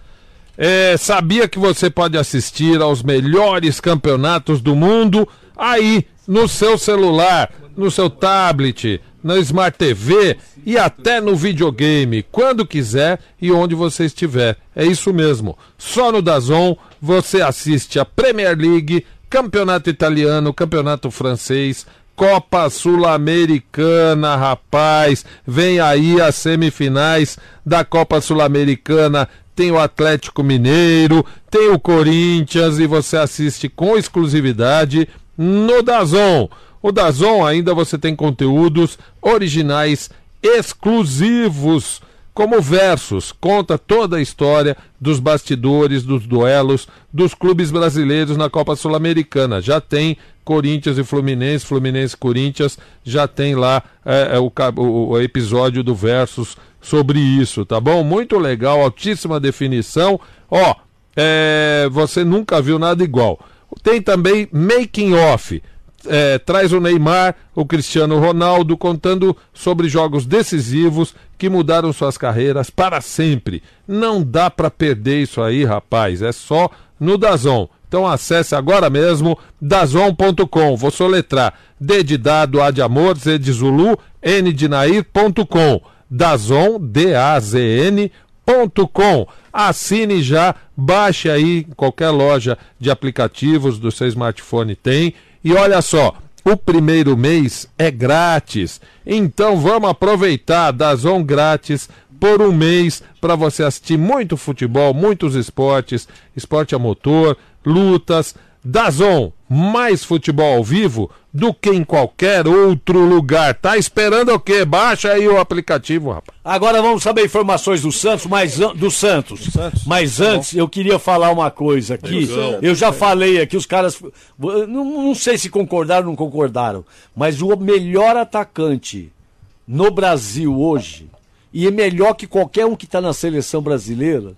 S3: É, sabia que você pode assistir aos melhores campeonatos do mundo aí no seu celular, no seu tablet, na Smart TV e até no videogame, quando quiser e onde você estiver. É isso mesmo. Só no Dazon você assiste a Premier League, Campeonato Italiano, Campeonato Francês, Copa Sul-Americana, rapaz. Vem aí as semifinais da Copa Sul-Americana. Tem o Atlético Mineiro, tem o Corinthians e você assiste com exclusividade no Dazon. O Dazon ainda você tem conteúdos originais exclusivos, como versos, conta toda a história dos bastidores, dos duelos dos clubes brasileiros na Copa Sul-Americana. Já tem Corinthians e Fluminense, Fluminense e Corinthians, já tem lá é, é, o, o episódio do versus sobre isso, tá bom? Muito legal, altíssima definição. Ó, é, você nunca viu nada igual. Tem também Making Off. É, traz o Neymar, o Cristiano Ronaldo, contando sobre jogos decisivos que mudaram suas carreiras para sempre. Não dá para perder isso aí, rapaz. É só no Dazon. Então acesse agora mesmo dazon.com. Vou soletrar D de dado, A de amor, Z de Zulu, N de Nair.com. Dazon, D-A-Z-N com. Assine já, baixe aí em qualquer loja de aplicativos do seu smartphone tem. E olha só, o primeiro mês é grátis. Então vamos aproveitar da Zon grátis por um mês para você assistir muito futebol, muitos esportes, esporte a motor, lutas. Dazon, mais futebol ao vivo do que em qualquer outro lugar. Tá esperando o quê? Baixa aí o aplicativo, rapaz.
S2: Agora vamos saber informações do Santos, mas do Santos. Mas antes eu queria falar uma coisa aqui.
S5: Santos.
S2: Eu já falei aqui, os caras. Não, não sei se concordaram ou não concordaram, mas o melhor atacante no Brasil hoje, e é melhor que qualquer um que está na seleção brasileira,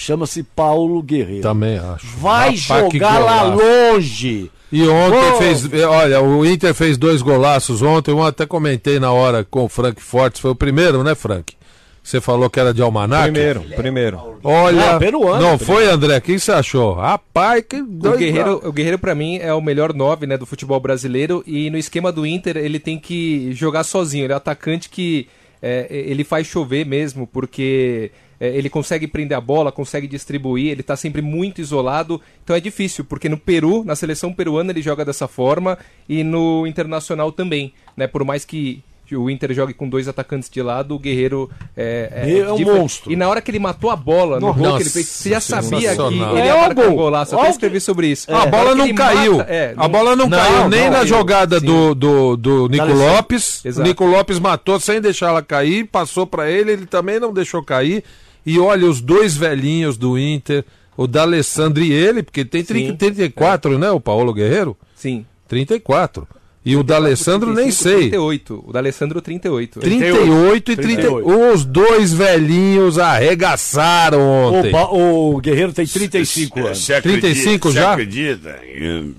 S2: chama-se Paulo Guerreiro.
S3: Também acho.
S2: Vai
S3: Rapaz,
S2: jogar lá longe.
S3: E ontem
S2: Pô.
S3: fez. Olha, o Inter fez dois golaços ontem. Um até comentei na hora com o Frank Fortes. Foi o primeiro, né, Frank? Você falou que era de almanac?
S4: Primeiro, primeiro.
S3: Olha.
S6: Ah, peruano.
S3: Não foi, André? O que você achou? Rapaz, que
S6: O
S3: doido.
S6: Guerreiro, o Guerreiro para mim é o melhor nove, né, do futebol brasileiro e no esquema do Inter ele tem que jogar sozinho. Ele é um atacante que é, ele faz chover mesmo, porque ele consegue prender a bola, consegue distribuir, ele tá sempre muito isolado. Então é difícil, porque no Peru, na seleção peruana ele joga dessa forma e no internacional também, né? Por mais que o Inter jogue com dois atacantes de lado, o Guerreiro é,
S2: Ele é um
S6: diferente.
S2: monstro.
S6: E na hora que ele matou a bola no
S3: Nossa,
S6: gol que ele fez, você já sabia que ele
S3: É,
S6: ia
S3: ó,
S6: marcar um
S3: gol.
S6: golaço.
S3: Ó,
S6: até escrevi sobre isso.
S3: A
S6: Na
S3: bola não caiu.
S6: mata- é,
S3: a bola não, caiu nem na
S6: caiu.
S3: jogada
S6: Sim.
S3: do, do, do Nico. Lopes. O
S6: Exato.
S3: Nico Lopes matou sem deixar ela cair, passou pra ele, ele também não deixou cair. E olha, os dois velhinhos do Inter, o D'Alessandro e ele, porque tem 30,
S6: Sim.
S3: 34, né, o Paulo Guerreiro?
S6: Sim.
S3: 34. E o D'Alessandro nem
S6: 35,
S3: sei.
S6: 38. O D'Alessandro 38.
S3: 38 e 30. Os dois velhinhos arregaçaram
S2: O,
S3: ontem.
S2: Pa- o Guerreiro tem 35 anos.
S5: Você acredita-
S3: 35
S5: você
S3: já?
S5: acredita? em-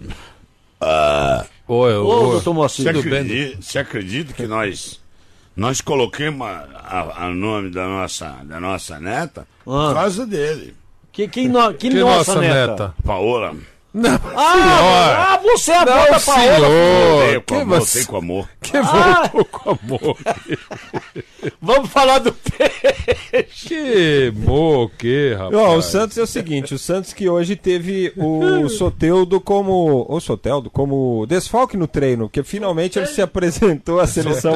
S5: Ah,
S3: Oi,
S2: Ô,
S3: oi.
S2: doutor Moacir,
S5: você,
S3: tudo bem?
S5: acredita, você acredita que nós nós coloquemos a, a nome da nossa da nossa neta
S2: Ah.
S5: por causa dele,
S2: Que, quem no- que
S3: Que
S2: nossa,
S3: nossa
S2: neta?
S3: neta?
S5: Paola.
S2: Ah, ah, você é a
S3: Não,
S2: Paola.
S3: senhor.
S5: Voltei com
S3: que você-
S5: com amor.
S3: Que
S2: Ah.
S3: voltou com amor.
S2: Vamos falar do peixe.
S3: Que moque, rapaz.
S4: Ó, o Santos é o seguinte, o Santos que hoje teve o Soteudo como. O Soteldo como desfalque no treino, porque finalmente ele se apresentou à seleção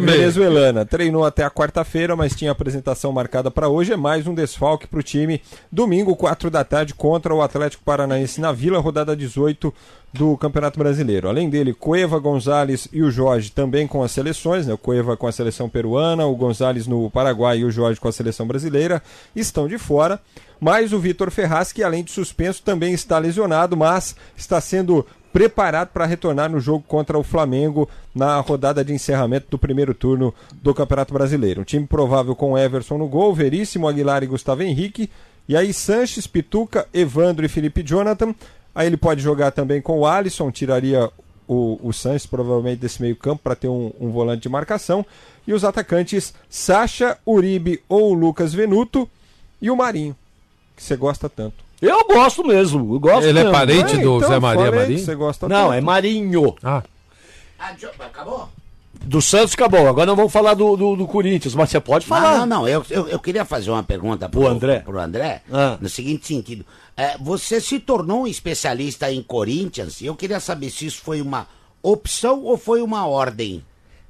S4: venezuelana. Treinou até a quarta-feira, mas tinha apresentação marcada para hoje. É mais um desfalque para o time. Domingo, 4 da tarde, contra o Atlético Paranaense na Vila, rodada 18 do Campeonato Brasileiro. Além dele, Cueva, Gonzalez e o Jorge também com as seleções, né? O Cueva com a seleção peruana, o Gonzalez no Paraguai e o Jorge com a seleção brasileira, estão de fora. Mas o Vitor Ferraz, que além de suspenso, também está lesionado, mas está sendo preparado para retornar no jogo contra o Flamengo na rodada de encerramento do primeiro turno do Campeonato Brasileiro. Um time provável com Everson no gol, Veríssimo, Aguilar e Gustavo Henrique. E aí Sanches, Pituca, Evandro e Felipe Jonathan. Aí ele pode jogar também com o Alisson, tiraria o, o Sanches provavelmente desse meio campo para ter um, um volante de marcação. E os atacantes Sacha, Uribe ou Lucas Venuto e o Marinho, que você gosta tanto.
S2: Eu gosto mesmo. Eu gosto
S3: Ele é
S2: mesmo.
S3: parente
S4: É,
S3: do
S4: então,
S3: Zé Maria Marinho?
S4: Você gosta
S2: Não,
S4: tanto.
S2: é Marinho.
S3: Ah.
S1: Ah, acabou?
S2: Do Santos acabou. Agora nós vamos falar do, do, do Corinthians, mas você pode falar.
S1: Não, não, não. Eu, eu, eu queria fazer uma pergunta pro,
S2: O André?
S1: pro André,
S2: Ah.
S1: no seguinte sentido. É, você se tornou um especialista em Corinthians e eu queria saber se isso foi uma opção ou foi uma ordem.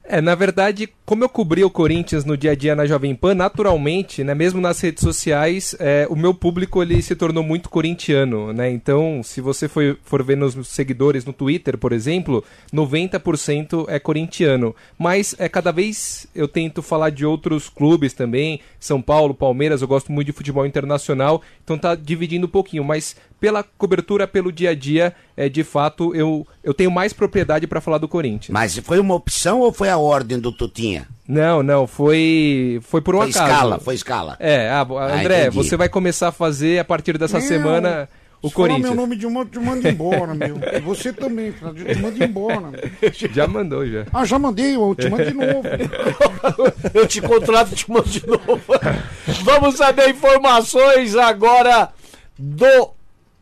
S6: É, na verdade, como eu cobri o Corinthians no dia a dia na Jovem Pan, naturalmente, né, mesmo nas redes sociais, é, o meu público ele se tornou muito corintiano, né? Então, se você for, for ver nos seguidores no Twitter, por exemplo, 90% é corintiano. Mas é cada vez eu tento falar de outros clubes também, São Paulo, Palmeiras, eu gosto muito de futebol internacional, então tá dividindo um pouquinho, mas pela cobertura pelo dia a dia, é, de fato, eu, eu tenho mais propriedade para falar do Corinthians.
S1: Mas foi uma opção ou foi a ordem do Tutinha?
S6: Não, não, foi foi por um
S1: Foi
S6: acaso.
S1: escala, foi escala.
S6: É, ah,
S1: Ah,
S6: André,
S1: entendi.
S6: você vai começar a fazer a partir dessa
S17: Não,
S6: semana o
S17: se falar
S6: Corinthians.
S17: meu nome de uma, te mando embora, meu. E você também, Fred, eu te mando embora. meu.
S6: Já mandou já.
S17: Ah, já mandei, eu te mando de novo.
S2: Eu te contrato e te mando de novo. Vamos saber informações agora do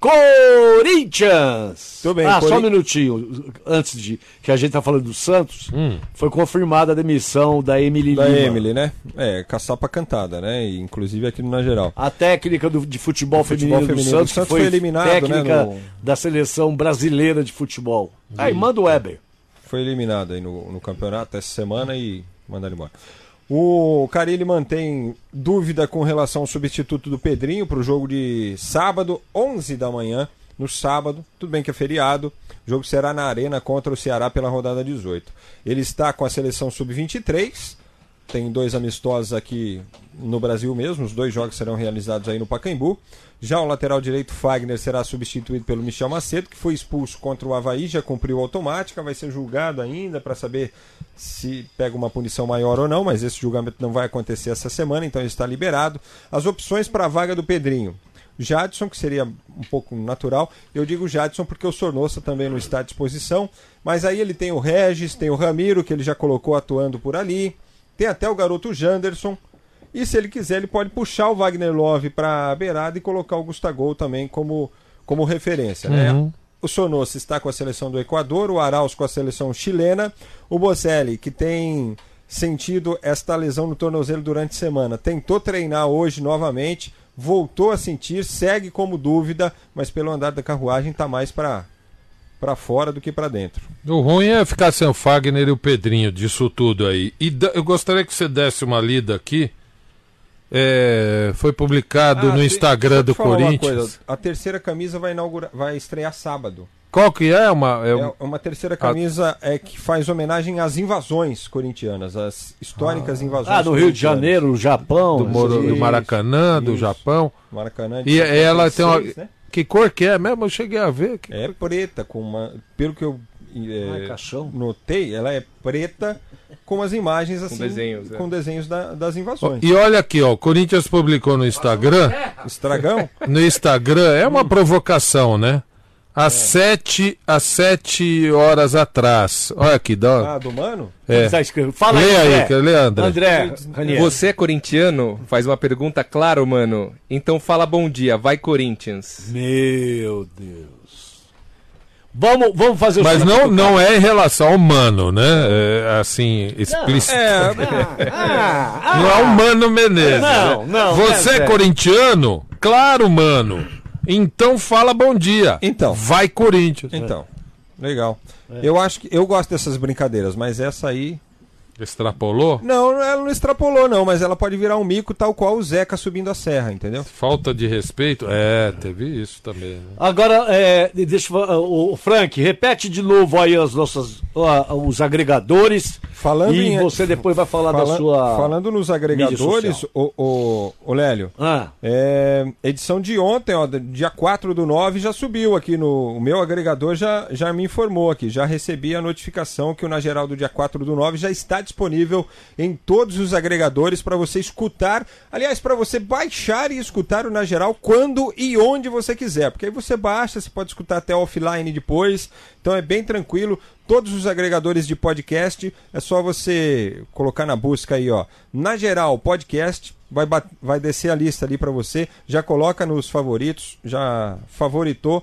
S2: Corinthians.
S4: Tudo bem,
S2: ah, só um minutinho. Antes de que a gente tá falando do Santos, foi confirmada a demissão da Emily
S4: Da
S2: Lima.
S4: Emily, né? É, caçapa cantada, né? E, inclusive aqui no Na Geral.
S2: A técnica do- de futebol,
S4: Do futebol
S2: feminino,
S4: feminino
S2: do Santos,
S4: do Santos
S2: que foi,
S4: foi eliminado,
S2: técnica
S4: né, no-
S2: da seleção brasileira de futebol. Aí, manda o Weber.
S4: Foi eliminado aí no, no campeonato essa semana e mandaram embora. O Carilli mantém dúvida com relação ao substituto do Pedrinho para o jogo de sábado, 11 da manhã, no sábado. Tudo bem que é feriado. O jogo será na Arena contra o Ceará pela rodada 18. Ele está com a seleção sub-23. Tem dois amistosos aqui no Brasil mesmo. Os dois jogos serão realizados aí no Pacaembu. Já o lateral direito Fagner será substituído pelo Michel Macedo, que foi expulso contra o Havaí, já cumpriu automática, vai ser julgado ainda para saber se pega uma punição maior ou não, mas esse julgamento não vai acontecer essa semana, então ele está liberado. As opções para a vaga do Pedrinho. Jadson, que seria um pouco natural. Eu digo Jadson porque o Sornossa também não está à disposição. Mas aí ele tem o Regis, tem o Ramiro, que ele já colocou atuando por ali. Tem até o garoto Janderson. E se ele quiser, ele pode puxar o Wagner Love para a beirada e colocar o Gustavo também como, como referência. Né?
S3: Uhum.
S4: O Sonossa está com a seleção do Equador, o Arauz com a seleção chilena, o Bocelli, que tem sentido esta lesão no tornozelo durante a semana, tentou treinar hoje novamente, voltou a sentir, segue como dúvida, mas pelo andar da carruagem está mais para para fora do que para dentro.
S3: O ruim é ficar sem o Fagner e o Pedrinho disso tudo aí. E eu gostaria que você desse uma lida aqui. É, foi publicado
S4: Ah,
S3: no Instagram do
S4: falar uma
S3: Corinthians.
S4: coisa, a terceira camisa vai inaugurar, vai estrear sábado.
S3: Qual que é? Uma, é
S4: É
S3: um-
S4: uma terceira camisa é que faz homenagem às invasões corintianas, às históricas invasões.
S2: Ah, no Rio de. Janeiro, no Japão.
S3: do, Moro- do
S4: Isso,
S3: Maracanã, do
S4: isso.
S3: Japão.
S4: Maracanã de
S3: E ela tem uma.
S4: 56, né?
S3: Que cor que é mesmo? Eu cheguei a ver. Que-
S4: É preta, com uma. Pelo que eu é,
S2: Ai, caixão.
S4: notei, ela é preta com as imagens assim.
S6: desenhos, é.
S4: Com desenhos da- das invasões.
S3: E olha aqui, ó, o Corinthians publicou no Instagram.
S4: Estragão?
S3: No Instagram, é uma provocação, né? Às sete, às sete horas atrás. Olha aqui, dá.
S4: Ah, do mano?
S3: É.
S2: Fala aí,
S3: Lê aí,
S2: André.
S3: que- lê, André.
S6: Você é corintiano? Faz uma pergunta, claro, mano. Então fala bom dia, vai Corinthians.
S2: Meu Deus. Vamos, vamos fazer o
S3: Mas
S2: seguinte,
S3: não, não é em relação ao mano, né? É, assim, explícito.
S4: É,
S3: Não é o Mano Menezes.
S2: Não,
S3: né?
S2: não,
S3: Você
S2: é,
S3: é corintiano? Claro, mano. Então fala bom dia.
S4: Então.
S3: Vai Corinthians.
S4: Então, legal.
S2: É.
S4: Eu acho que eu gosto dessas brincadeiras, mas essa aí.
S3: Extrapolou?
S4: Não, ela não extrapolou, não, mas ela pode virar um mico tal qual o Zeca subindo a serra, entendeu?
S3: Falta de respeito? É, teve isso também. né?
S2: Agora, é, deixa eu, fa- o, Frank, repete de novo aí as nossas, ó, os agregadores
S4: Falando
S2: e
S4: em-
S2: você depois vai falar da
S4: Fala-
S2: sua.
S4: Falando nos agregadores, o, o, o Lélio,
S2: Ah.
S4: é, edição de ontem, ó, dia 4 do 9, já subiu aqui no. O meu agregador já, já me informou aqui, já recebi a notificação que o Na Geral do dia 4 do 9 já está disponível em todos os agregadores para você escutar. Aliás, para você baixar e escutar o Na Geral quando e onde você quiser. Porque aí você baixa, você pode escutar até offline depois. Então é bem tranquilo. Todos os agregadores de podcast, é só você colocar na busca aí, ó. Na geral, podcast, vai, vai descer a lista ali para você. Já coloca nos favoritos, já favoritou.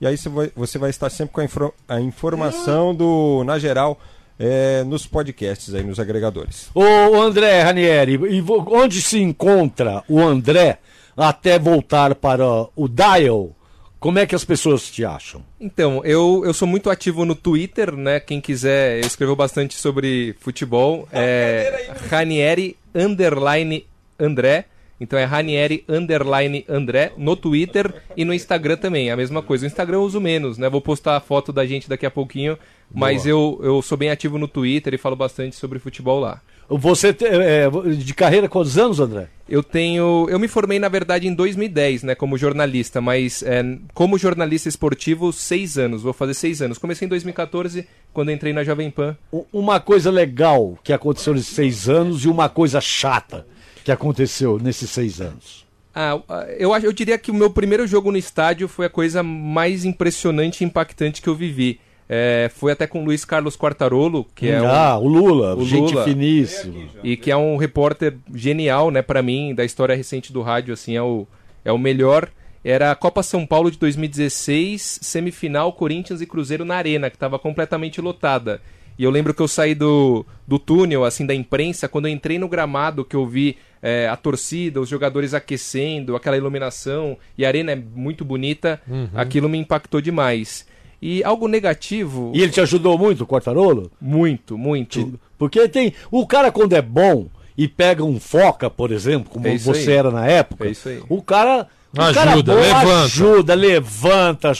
S4: E aí você vai, você vai estar sempre com a, infro- a informação do Na Geral é, nos podcasts aí, nos agregadores.
S2: Ô André Ranieri, e onde se encontra o André até voltar para o Dial? Como é que as pessoas te acham?
S6: Então, eu, eu sou muito ativo no Twitter, né? Quem quiser, eu escrevo bastante sobre futebol. É Ranieri underline André. Então é Ranieri underline André no Twitter e no Instagram também. A mesma coisa. O Instagram eu uso menos, né? Vou postar a foto da gente daqui a pouquinho. Mas eu, eu sou bem ativo no Twitter e falo bastante sobre futebol lá.
S2: Você te- é, de carreira quantos anos, André?
S6: Eu tenho. Eu me formei, na verdade, em 2010, né, como jornalista, mas é, como jornalista esportivo, seis anos. Vou fazer seis anos. Comecei em 2014, quando entrei na Jovem Pan.
S2: Uma coisa legal que aconteceu nesses seis anos e uma coisa chata que aconteceu nesses seis anos.
S6: Ah, eu, acho- eu diria que o meu primeiro jogo no estádio foi a coisa mais impressionante e impactante que eu vivi. É, foi até com o Luiz Carlos Quartarolo, que é
S2: Ah,
S6: um-
S2: o Lula, gente finíssima.
S6: E que é um repórter genial, né, para mim, da história recente do rádio, assim, é o, é o melhor. Era a Copa São Paulo de 2016, semifinal Corinthians e Cruzeiro na Arena, que estava completamente lotada. E eu lembro que eu saí do, do túnel, assim, da imprensa, quando eu entrei no gramado, que eu vi é, a torcida, os jogadores aquecendo, aquela iluminação, e a arena é muito bonita,
S2: Uhum.
S6: aquilo me impactou demais. E algo negativo...
S2: E ele te ajudou muito, o Quartarolo?
S6: Muito, muito.
S2: Porque tem. O cara, quando é bom e pega um foca, por exemplo, como
S6: É
S2: você
S6: aí.
S2: era na época,
S6: É
S2: o cara. O
S1: Ajuda,
S2: cara bom
S1: levanta.
S2: ajuda, levanta,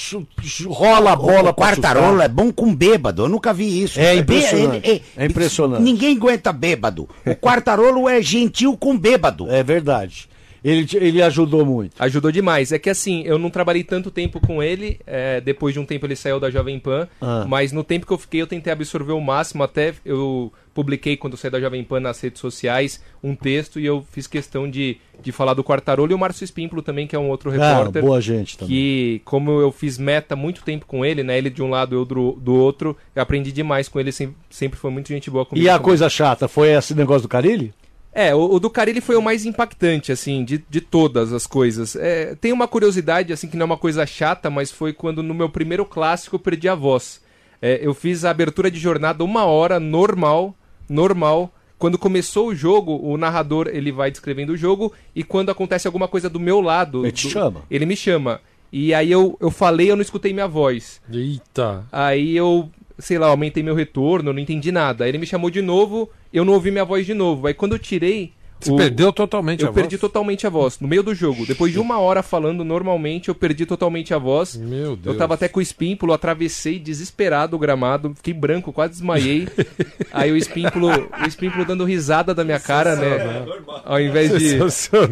S2: rola a bola
S1: O Quartarolo é bom com bêbado, eu nunca vi isso.
S2: É
S1: Bê-
S2: impressionante,
S1: ele-
S2: é impressionante.
S1: Ninguém aguenta bêbado. O Quartarolo é gentil com bêbado.
S2: É verdade. Ele, ele ajudou muito.
S6: Ajudou demais. É que assim, eu não trabalhei tanto tempo com ele. é, depois de um tempo ele saiu da Jovem Pan.
S2: Ah.
S6: Mas no tempo que eu fiquei, eu tentei absorver o máximo. Até eu publiquei, quando eu saí da Jovem Pan nas redes sociais, um texto e eu fiz questão de, de falar do Quartarolo e o Márcio Espímpolo também, que é um outro
S2: Ah,
S6: repórter.
S2: boa gente também.
S6: Que, como eu fiz meta muito tempo com ele, né? Ele de um lado, eu do, do outro, eu aprendi demais com ele. Sempre, sempre foi muito gente boa comigo.
S2: E a
S6: também.
S2: coisa chata foi esse negócio do Carilli?
S6: É, o, o do Carilli foi o mais impactante, assim, de, de todas as coisas. É, tem uma curiosidade, assim, que não é uma coisa chata, mas foi quando no meu primeiro clássico eu perdi a voz. É, eu fiz a abertura de jornada uma hora, normal, normal. Quando começou o jogo, o narrador ele vai descrevendo o jogo e quando acontece alguma coisa do meu lado...
S2: Ele te
S6: do-
S2: chama.
S6: Ele me chama. E aí eu, eu falei, eu não escutei minha voz.
S3: Eita.
S6: Aí eu, sei lá, aumentei meu retorno, não entendi nada. Aí ele me chamou de novo, eu não ouvi minha voz de novo. Aí quando eu tirei.
S3: Você perdeu totalmente
S6: eu
S3: a
S6: perdi
S3: voz?
S6: totalmente a voz. No meio do jogo. Depois de uma hora falando normalmente, eu perdi totalmente a voz.
S3: Meu Deus.
S6: Eu tava até com o espímpulo, atravessei desesperado o gramado, fiquei branco, quase desmaiei. Aí o espímpulo, o espímpulo dando risada da minha cara, né? Ao invés de.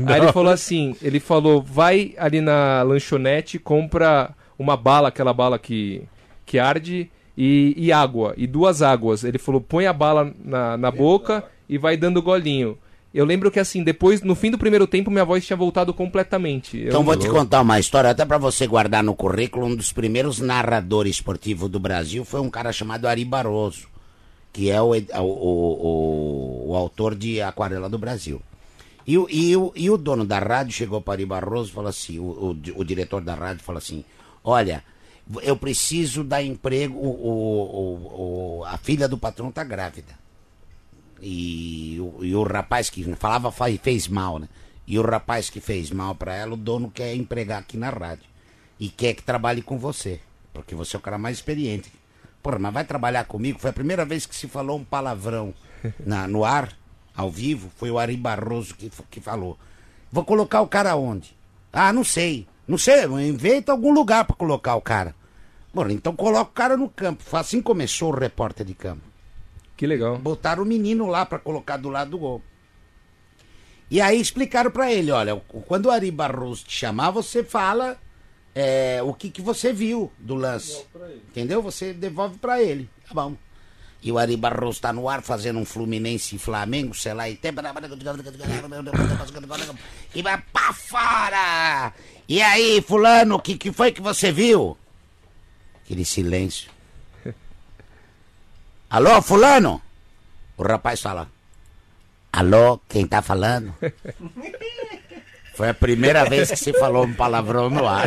S6: Aí ele falou assim: ele falou, vai ali na lanchonete, compra uma bala, aquela bala que, que arde, e, e água, e duas águas. Ele falou, põe a bala na, na boca e vai dando golinho. Eu lembro que assim, depois, no fim do primeiro tempo, minha voz tinha voltado completamente. Eu-
S1: Então vou te contar uma história, até pra você guardar no currículo. Um dos primeiros narradores esportivos do Brasil foi um cara chamado Ari Barroso, que é o, o, o- o- autor de Aquarela do Brasil. E o, e, o, e o dono da rádio chegou para Ari Barroso e falou assim: o, o, o diretor da rádio falou assim: Olha, eu preciso dar emprego, o, o- o- a filha do patrão tá grávida. E, o- e o rapaz que falava fa- fez mal, né? E o rapaz que fez mal pra ela, o dono quer empregar aqui na rádio. E quer que trabalhe com você. Porque você é o cara mais experiente. Porra, mas vai trabalhar comigo? Foi a primeira vez que se falou um palavrão na, no ar, ao vivo. Foi o Ari Barroso que, que falou. Vou colocar o cara onde? Ah, não sei. Não sei, inventa algum lugar pra colocar o cara. Bom, então coloca o cara no campo. Assim começou o repórter de campo.
S6: Que legal.
S1: Botaram o menino lá pra colocar do lado do gol. E aí explicaram pra ele, olha, quando o Ari Barroso te chamar, você fala é, o que, que você viu do lance. Entendeu? Você devolve pra ele. Tá bom. E o Ari Barroso tá no ar fazendo um Fluminense e Flamengo, sei lá, e tem... E vai pra fora! E aí, fulano, o que, que foi que você viu? Aquele silêncio. Alô, fulano? O rapaz fala. Alô, quem tá falando? Foi a primeira vez que se falou um palavrão no ar.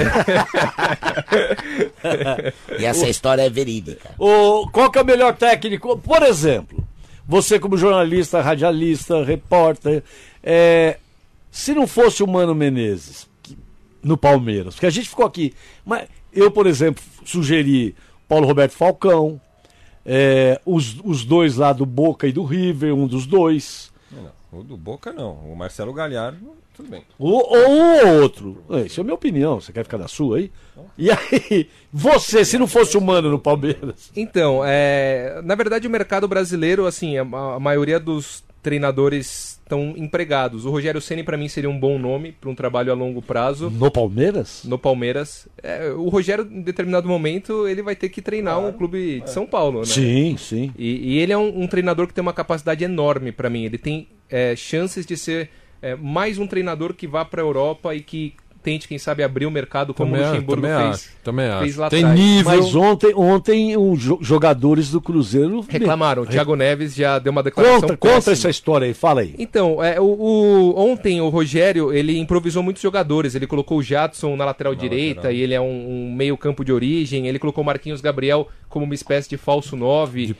S1: e essa história é verídica.
S2: O, qual que é o melhor técnico? Por exemplo, você como jornalista, radialista, repórter, é, se não fosse o Mano Menezes que- no Palmeiras, porque a gente ficou aqui, mas eu, por exemplo, sugeri Paulo Roberto Falcão, é, os, os dois lá do Boca e do River, um dos dois,
S4: Não, o do Boca não. O Marcelo Galhardo, tudo bem.
S2: ou, ou um ou outro. É, Isso é a minha opinião, você quer ficar na sua aí? E aí, você, se não fosse o Mano no Palmeiras?
S6: Então, é, na verdade o mercado brasileiro, assim, a, a maioria dos treinadores estão empregados. O Rogério Ceni para mim seria um bom nome para um trabalho a longo prazo.
S2: No Palmeiras?
S6: No Palmeiras. É, o Rogério, em determinado momento, ele vai ter que treinar um clube de São Paulo, né?
S2: Sim, sim.
S6: E, e ele é um, um treinador que tem uma capacidade enorme para mim. Ele tem é, chances de ser é, mais um treinador que vá para a Europa e que tente, quem sabe, abrir o mercado como
S3: Também
S6: o Luxemburgo
S3: também
S6: fez,
S3: acho, também
S6: fez
S3: acho.
S6: lá
S3: Tem
S6: atrás.
S3: nível.
S2: Mas ontem, ontem os jo- jogadores do Cruzeiro
S6: Reclamaram. O Thiago Neves já deu uma declaração
S2: Conta, conta essa história aí, fala aí.
S6: Então, é, o, o- ontem o Rogério, ele improvisou muitos jogadores. Ele colocou o Jadson na lateral direita, e ele é um, um meio campo de origem. Ele colocou o Marquinhos Gabriel como uma espécie de falso 9.
S3: De,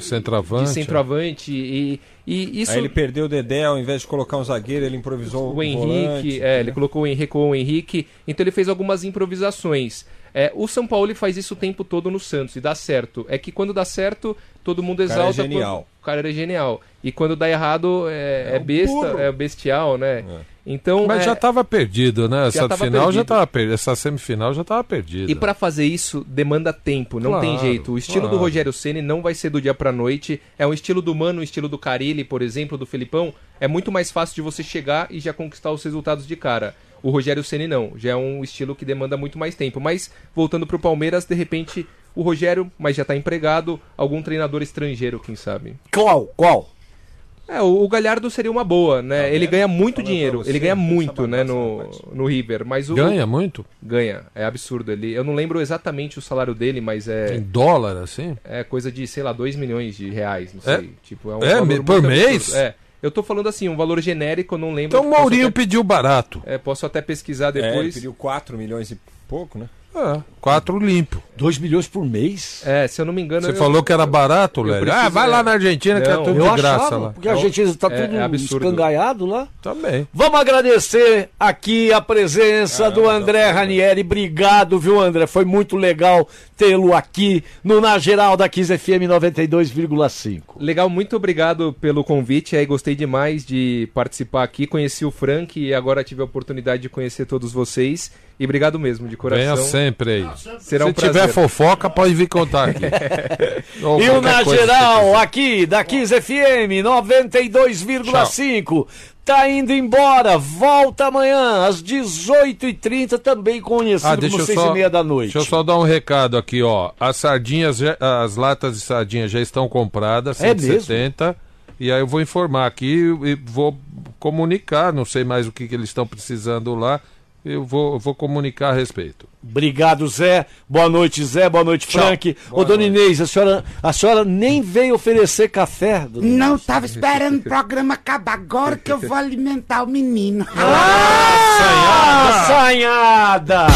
S3: centroavante.
S6: De centroavante. E, e isso...
S4: Aí ele perdeu o Dedé, ao invés de colocar um zagueiro, ele improvisou
S6: o Henrique,
S4: volante,
S6: é,
S4: né?
S6: ele colocou o Henrique ou o Henrique, então ele fez algumas improvisações. É, o São Paulo ele faz isso o tempo todo no Santos e dá certo. É que quando dá certo, todo mundo
S4: cara é
S6: exalta.
S4: genial.
S6: quando- O cara é genial. E quando dá errado, é, é besta,
S3: burro.
S6: é bestial, né? Então,
S3: Mas
S6: é,
S3: já estava perdido, né?
S6: Já
S3: Essa
S6: tava
S3: final já
S6: perdido.
S3: estava perdida. Essa semifinal já estava perdida.
S6: E pra fazer isso demanda tempo, não
S3: Claro,
S6: tem jeito. O estilo do
S3: claro.
S6: Rogério Ceni não vai ser do dia pra noite. É um estilo do Mano, um estilo do Carilli, por exemplo, do Felipão. É muito mais fácil de você chegar e já conquistar os resultados de cara. O Rogério Ceni não, já é um estilo que demanda muito mais tempo. Mas voltando pro Palmeiras, de repente o Rogério, mas já tá empregado, algum treinador estrangeiro, quem sabe.
S2: Qual? Qual?
S6: É, o, o Galhardo seria uma boa, né? ele ganha muito dinheiro,
S4: você,
S6: ele ganha muito, né, no, no River, mas o
S3: Ganha muito?
S6: Ganha, é absurdo. Ele, eu não lembro exatamente o salário dele, mas é.
S3: Em dólar, assim?
S6: É coisa de, sei lá, 2 milhões de reais, não
S3: É?
S6: sei. Tipo, é um
S3: É, por
S6: absurdo.
S3: mês?
S6: É. Eu tô falando assim, um valor genérico, eu não lembro.
S3: Então o Mourinho
S6: até-
S3: pediu barato.
S6: É, posso até pesquisar
S4: É, ele
S6: depois.
S4: pediu 4 milhões e pouco, né?
S3: É, quatro limpo.
S2: 2 milhões por mês?
S6: É, se eu não me engano.
S3: Você
S6: eu-
S3: falou que era barato,
S6: preciso-
S3: Ah, vai lá na Argentina que é
S6: Não,
S3: tudo
S2: Eu
S3: de graça
S2: achava,
S3: lá.
S2: porque a Argentina tá
S6: É-
S2: tudo
S6: é absurdo.
S2: escangalhado lá.
S3: Também.
S2: Vamos agradecer aqui a presença do André Ranieri. Obrigado, viu, André? Foi muito legal tê-lo aqui no Na Geral da Kiss FM 92,5.
S6: Legal, muito obrigado pelo convite. Aí gostei demais de participar aqui. Conheci o Frank e agora tive a oportunidade de conhecer todos vocês. E obrigado mesmo, de coração.
S3: Venha sempre aí.
S6: Será
S3: Se
S6: um
S3: tiver
S6: prazer.
S3: fofoca, pode vir contar aqui.
S2: E o
S3: qualquer
S2: Na Geral, aqui da Kiss FM 92,5. Tá indo embora. Volta amanhã às 18h30, também conhecido
S3: Ah,
S2: como
S3: eu
S2: 6
S3: só,
S2: e meia da noite.
S3: Deixa eu só dar um recado aqui, ó. As sardinhas, as latas de sardinha já estão compradas,
S2: É
S3: 170. E aí eu vou informar aqui e vou comunicar, não sei mais o que, que eles estão precisando lá. Eu vou, eu vou comunicar a respeito.
S2: Obrigado, Zé. Boa noite, Zé. Boa noite, Frank. Ô, dona Inês, a senhora, a senhora nem veio oferecer café? dona Inês?
S8: Não, tava esperando o programa acabar. Agora que eu vou alimentar o menino.
S2: Ah, assanhada!